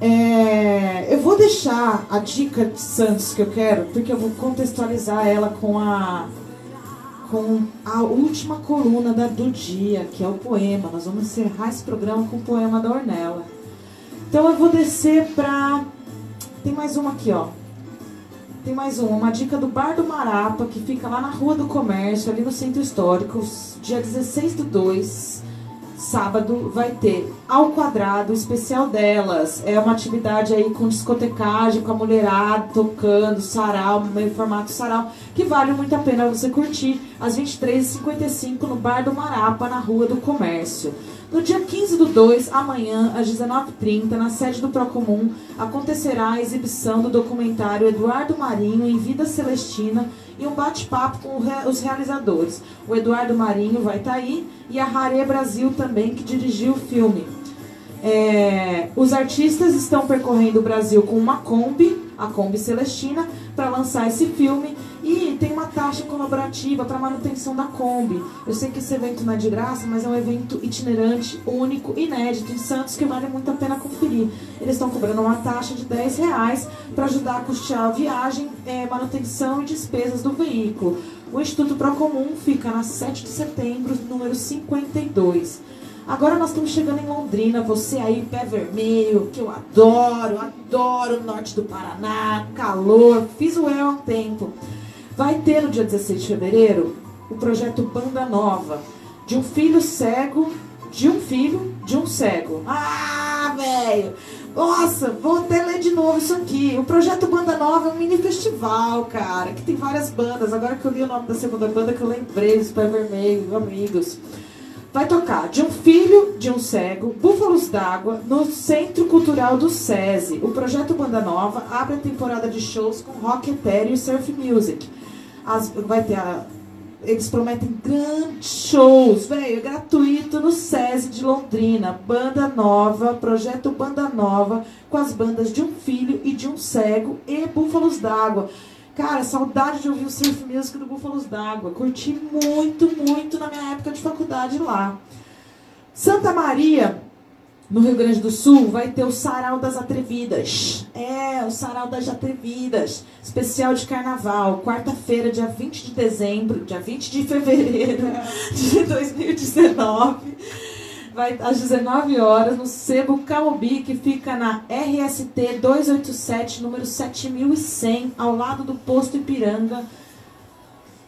É, eu vou deixar a dica de Santos que eu quero, porque eu vou contextualizar ela com a com a última coluna da, do dia, que é o poema. Nós vamos encerrar esse programa com o poema da Ornella. Então eu vou descer pra. Tem mais uma aqui, ó. Tem mais uma, uma dica do Bar do Marapa, que fica lá na Rua do Comércio, ali no Centro Histórico, dia 16 do 2. Sábado vai ter ao quadrado especial delas. É uma atividade aí com discotecagem, com a mulherada tocando, sarau, meio formato sarau, que vale muito a pena você curtir às 23h55 no Bar do Marapa, na Rua do Comércio. No dia 15 do 2, amanhã, às 19h30, na sede do Procomum, acontecerá a exibição do documentário Eduardo Marinho em Vida Celestina e um bate-papo com os realizadores. O Eduardo Marinho vai estar tá aí e a Rare Brasil também, que dirigiu o filme. É, os artistas estão percorrendo o Brasil com uma Kombi, a Kombi Celestina, para lançar esse filme e tem uma taxa colaborativa para manutenção da Kombi. Eu sei que esse evento não é de graça, mas é um evento itinerante, único, inédito em Santos que vale muito a pena conferir. Eles estão cobrando uma taxa de 10 reais para ajudar a custear a viagem, é, manutenção e despesas do veículo. O Instituto Procomum fica na 7 de setembro, número 52. Agora nós estamos chegando em Londrina, você aí, pé vermelho, que eu adoro, adoro o norte do Paraná, calor, fiz o El há um tempo. Vai ter no dia 16 de fevereiro o projeto Banda Nova, de um filho cego, de um filho de um cego. Ah, velho! Nossa, vou até ler de novo isso aqui. O projeto Banda Nova é um mini festival, cara, que tem várias bandas. Agora que eu li o nome da segunda banda, que eu lembrei, os Pé Vermelho, amigos. Vai tocar de um filho de um cego, Búfalos d'Água, no Centro Cultural do SESI. O projeto Banda Nova abre a temporada de shows com rock etéreo e surf music as, vai ter a, eles prometem grandes shows, velho, gratuito no SESI de Londrina. Banda nova, projeto Banda Nova, com as bandas de um filho e de um cego e Búfalos d'Água. Cara, saudade de ouvir o surf music do Búfalos d'Água. Curti muito, muito na minha época de faculdade lá. Santa Maria no Rio Grande do Sul vai ter o Sarau das Atrevidas. É, o Sarau das Atrevidas. Especial de carnaval. Quarta-feira, dia 20 de dezembro, dia 20 de fevereiro de 2019. Vai às 19 horas no Sebo Camobi, que fica na RST 287, número 7100, ao lado do posto Ipiranga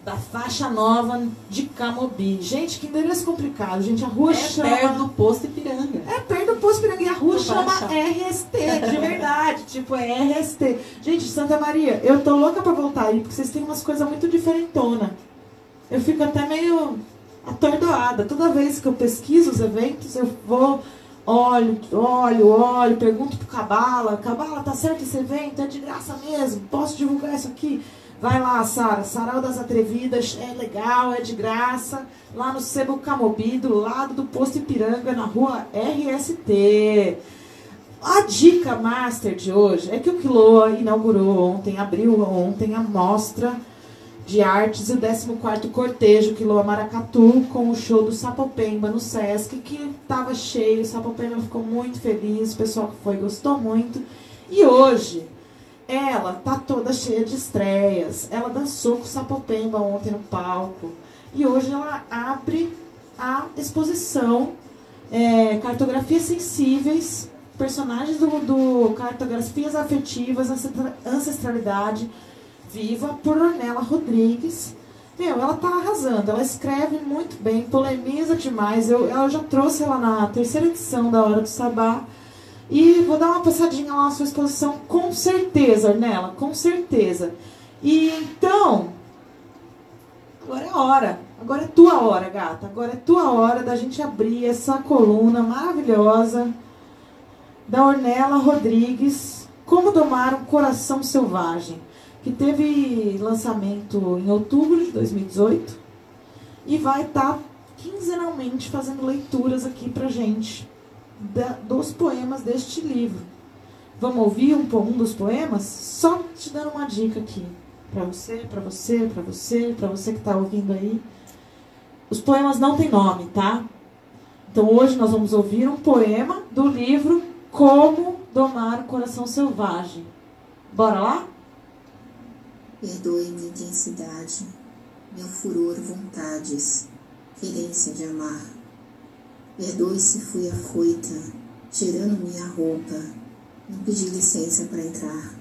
da faixa nova de Camobi. Gente, que endereço complicado, gente. A rua é chama. perto do posto Ipiranga. É perto do posto Ipiranga. E a rua chama RST, de verdade. tipo, é RST. Gente, Santa Maria, eu tô louca pra voltar aí, porque vocês têm umas coisas muito diferentonas. Eu fico até meio atordoada. Toda vez que eu pesquiso os eventos, eu vou. Olho, olho, olho, pergunto pro Cabala, Cabala, tá certo esse evento? É de graça mesmo? Posso divulgar isso aqui? Vai lá, Sara, Sarau das Atrevidas, é legal, é de graça, lá no Sebo Camobi, do lado do posto Ipiranga, na rua RST. A dica master de hoje é que o Quiloa inaugurou ontem, abriu ontem a mostra de artes e o 14º cortejo Quiloa Maracatu com o show do Sapopemba no Sesc, que estava cheio, o Sapopemba ficou muito feliz, o pessoal que foi gostou muito. E hoje ela tá toda cheia de estreias. Ela dançou com o Sapopemba ontem no palco. E hoje ela abre a exposição é, Cartografias Sensíveis, personagens do, do Cartografias Afetivas, Ancestralidade Viva, por Ornella Rodrigues. Meu, ela tá arrasando, ela escreve muito bem, polemiza demais. Eu, eu já trouxe ela na terceira edição da Hora do Sabá e vou dar uma passadinha lá na sua exposição, com certeza, Ornella, com certeza. E então, agora é hora. Agora é tua hora, gata. Agora é tua hora da gente abrir essa coluna maravilhosa da Ornella Rodrigues, Como Domar um Coração Selvagem, que teve lançamento em outubro de 2018 e vai estar tá quinzenalmente fazendo leituras aqui pra gente da, dos poemas deste livro. Vamos ouvir um, um dos poemas? Só te dando uma dica aqui. Para você, para você, para você, para você que está ouvindo aí. Os poemas não têm nome, tá? Então hoje nós vamos ouvir um poema do livro Como Domar o Coração Selvagem. Bora lá? Perdoe minha intensidade, meu furor, vontades, querência de amar Perdoe se fui afoita, tirando minha roupa. Não pedi licença para entrar.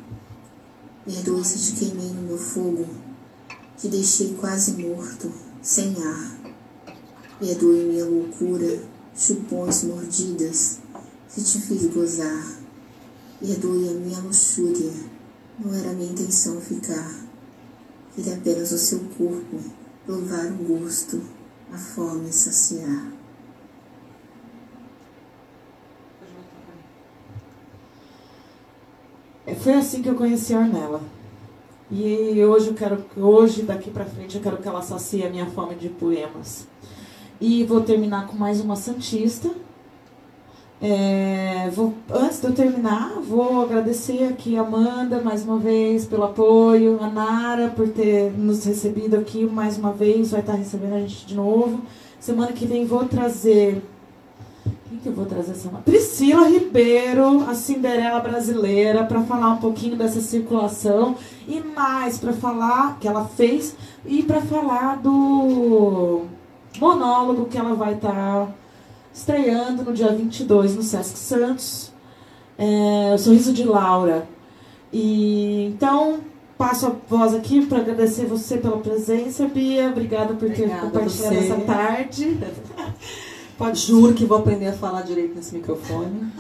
Perdoe se te queimei no meu fogo, te deixei quase morto, sem ar. Perdoe minha loucura, chupões, mordidas, se te fiz gozar. Perdoe a minha luxúria, não era minha intenção ficar. Queria apenas o seu corpo, provar o gosto, a fome saciar. Foi assim que eu conheci a Ornella. E hoje eu quero, hoje daqui para frente eu quero que ela sacie a minha fome de poemas. E vou terminar com mais uma santista. É, vou, antes de eu terminar, vou agradecer aqui a Amanda mais uma vez pelo apoio, a Nara por ter nos recebido aqui mais uma vez, vai estar recebendo a gente de novo. Semana que vem vou trazer quem que eu vou trazer semana? Priscila Ribeiro, a Cinderela brasileira, para falar um pouquinho dessa circulação e mais para falar que ela fez e para falar do monólogo que ela vai estar tá estreando no dia 22 no Sesc Santos, é, O Sorriso de Laura. E então passo a voz aqui para agradecer você pela presença, Bia. Obrigada por ter Obrigada compartilhado essa tarde. Pode, juro que vou aprender a falar direito nesse microfone.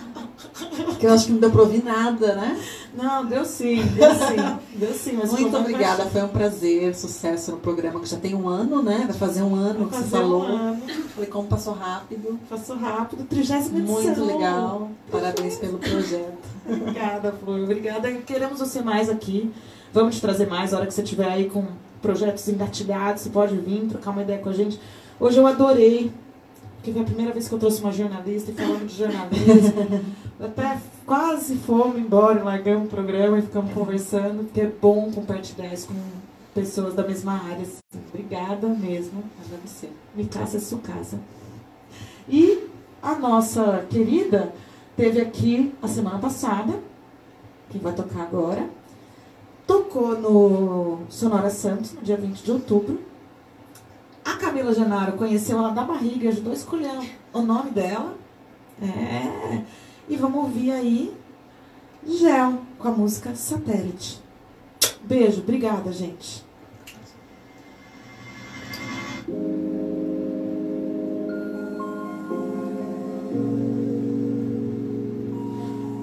Porque eu acho que não deu pra ouvir nada, né? Não, deu sim, deu sim. Deu sim mas Muito obrigada, foi um prazer, sucesso no programa, que já tem um ano, né? Vai fazer um ano Vai que você falou. Um ano. Falei, como passou rápido. Passou rápido, 30 edição. Muito legal. Parabéns pelo projeto. obrigada, Flor. Obrigada. Queremos você mais aqui. Vamos te trazer mais. A hora que você estiver aí com projetos engatilhados, você pode vir trocar uma ideia com a gente. Hoje eu adorei porque foi a primeira vez que eu trouxe uma jornalista e falando de jornalismo. Até quase fomos embora, largamos o programa e ficamos conversando, porque é bom compartilhar isso com pessoas da mesma área. Assim. Obrigada mesmo. Ser. Me casa é sua casa. E a nossa querida teve aqui a semana passada, que vai tocar agora. Tocou no Sonora Santos, no dia 20 de outubro. A Camila Genaro conheceu ela da barriga ajudou a escolher o nome dela. É. E vamos ouvir aí Gel com a música Satélite. Beijo, obrigada, gente.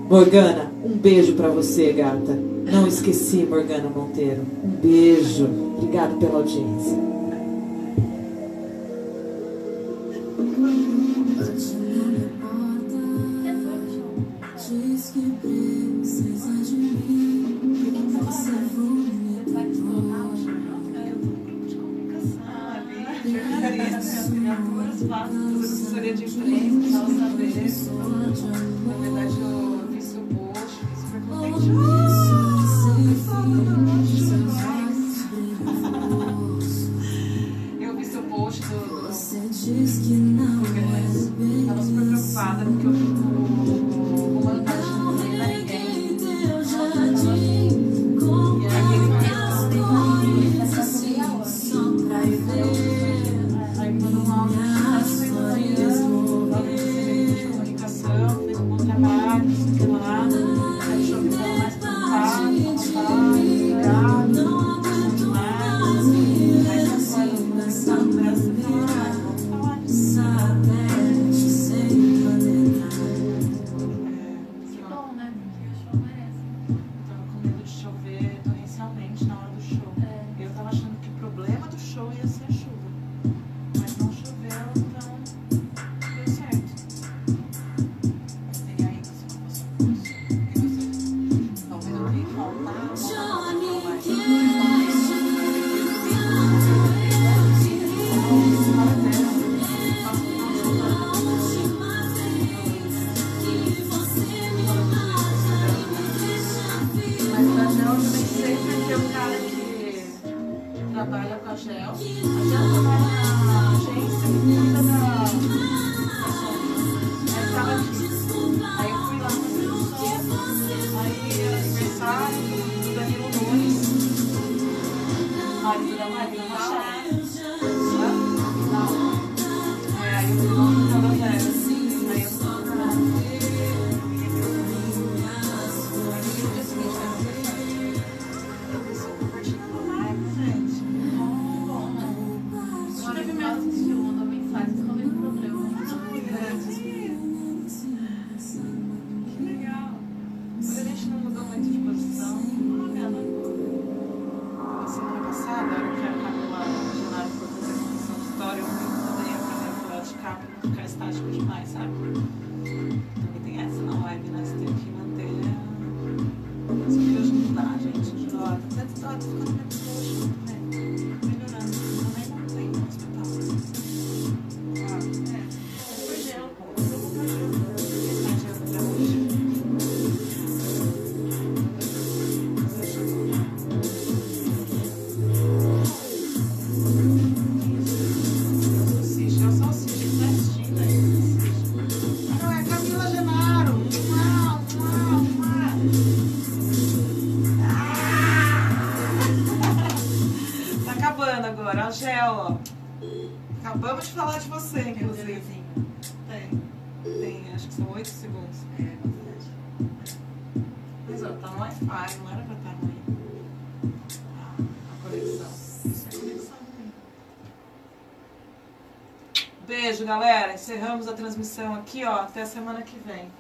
Morgana, um beijo para você, gata. Não esqueci, Morgana Monteiro. Um beijo. Obrigado pela audiência. faço, faço assessoria de imprensa, tal, saber. Na verdade, eu a transmissão aqui, ó. Até a semana que vem.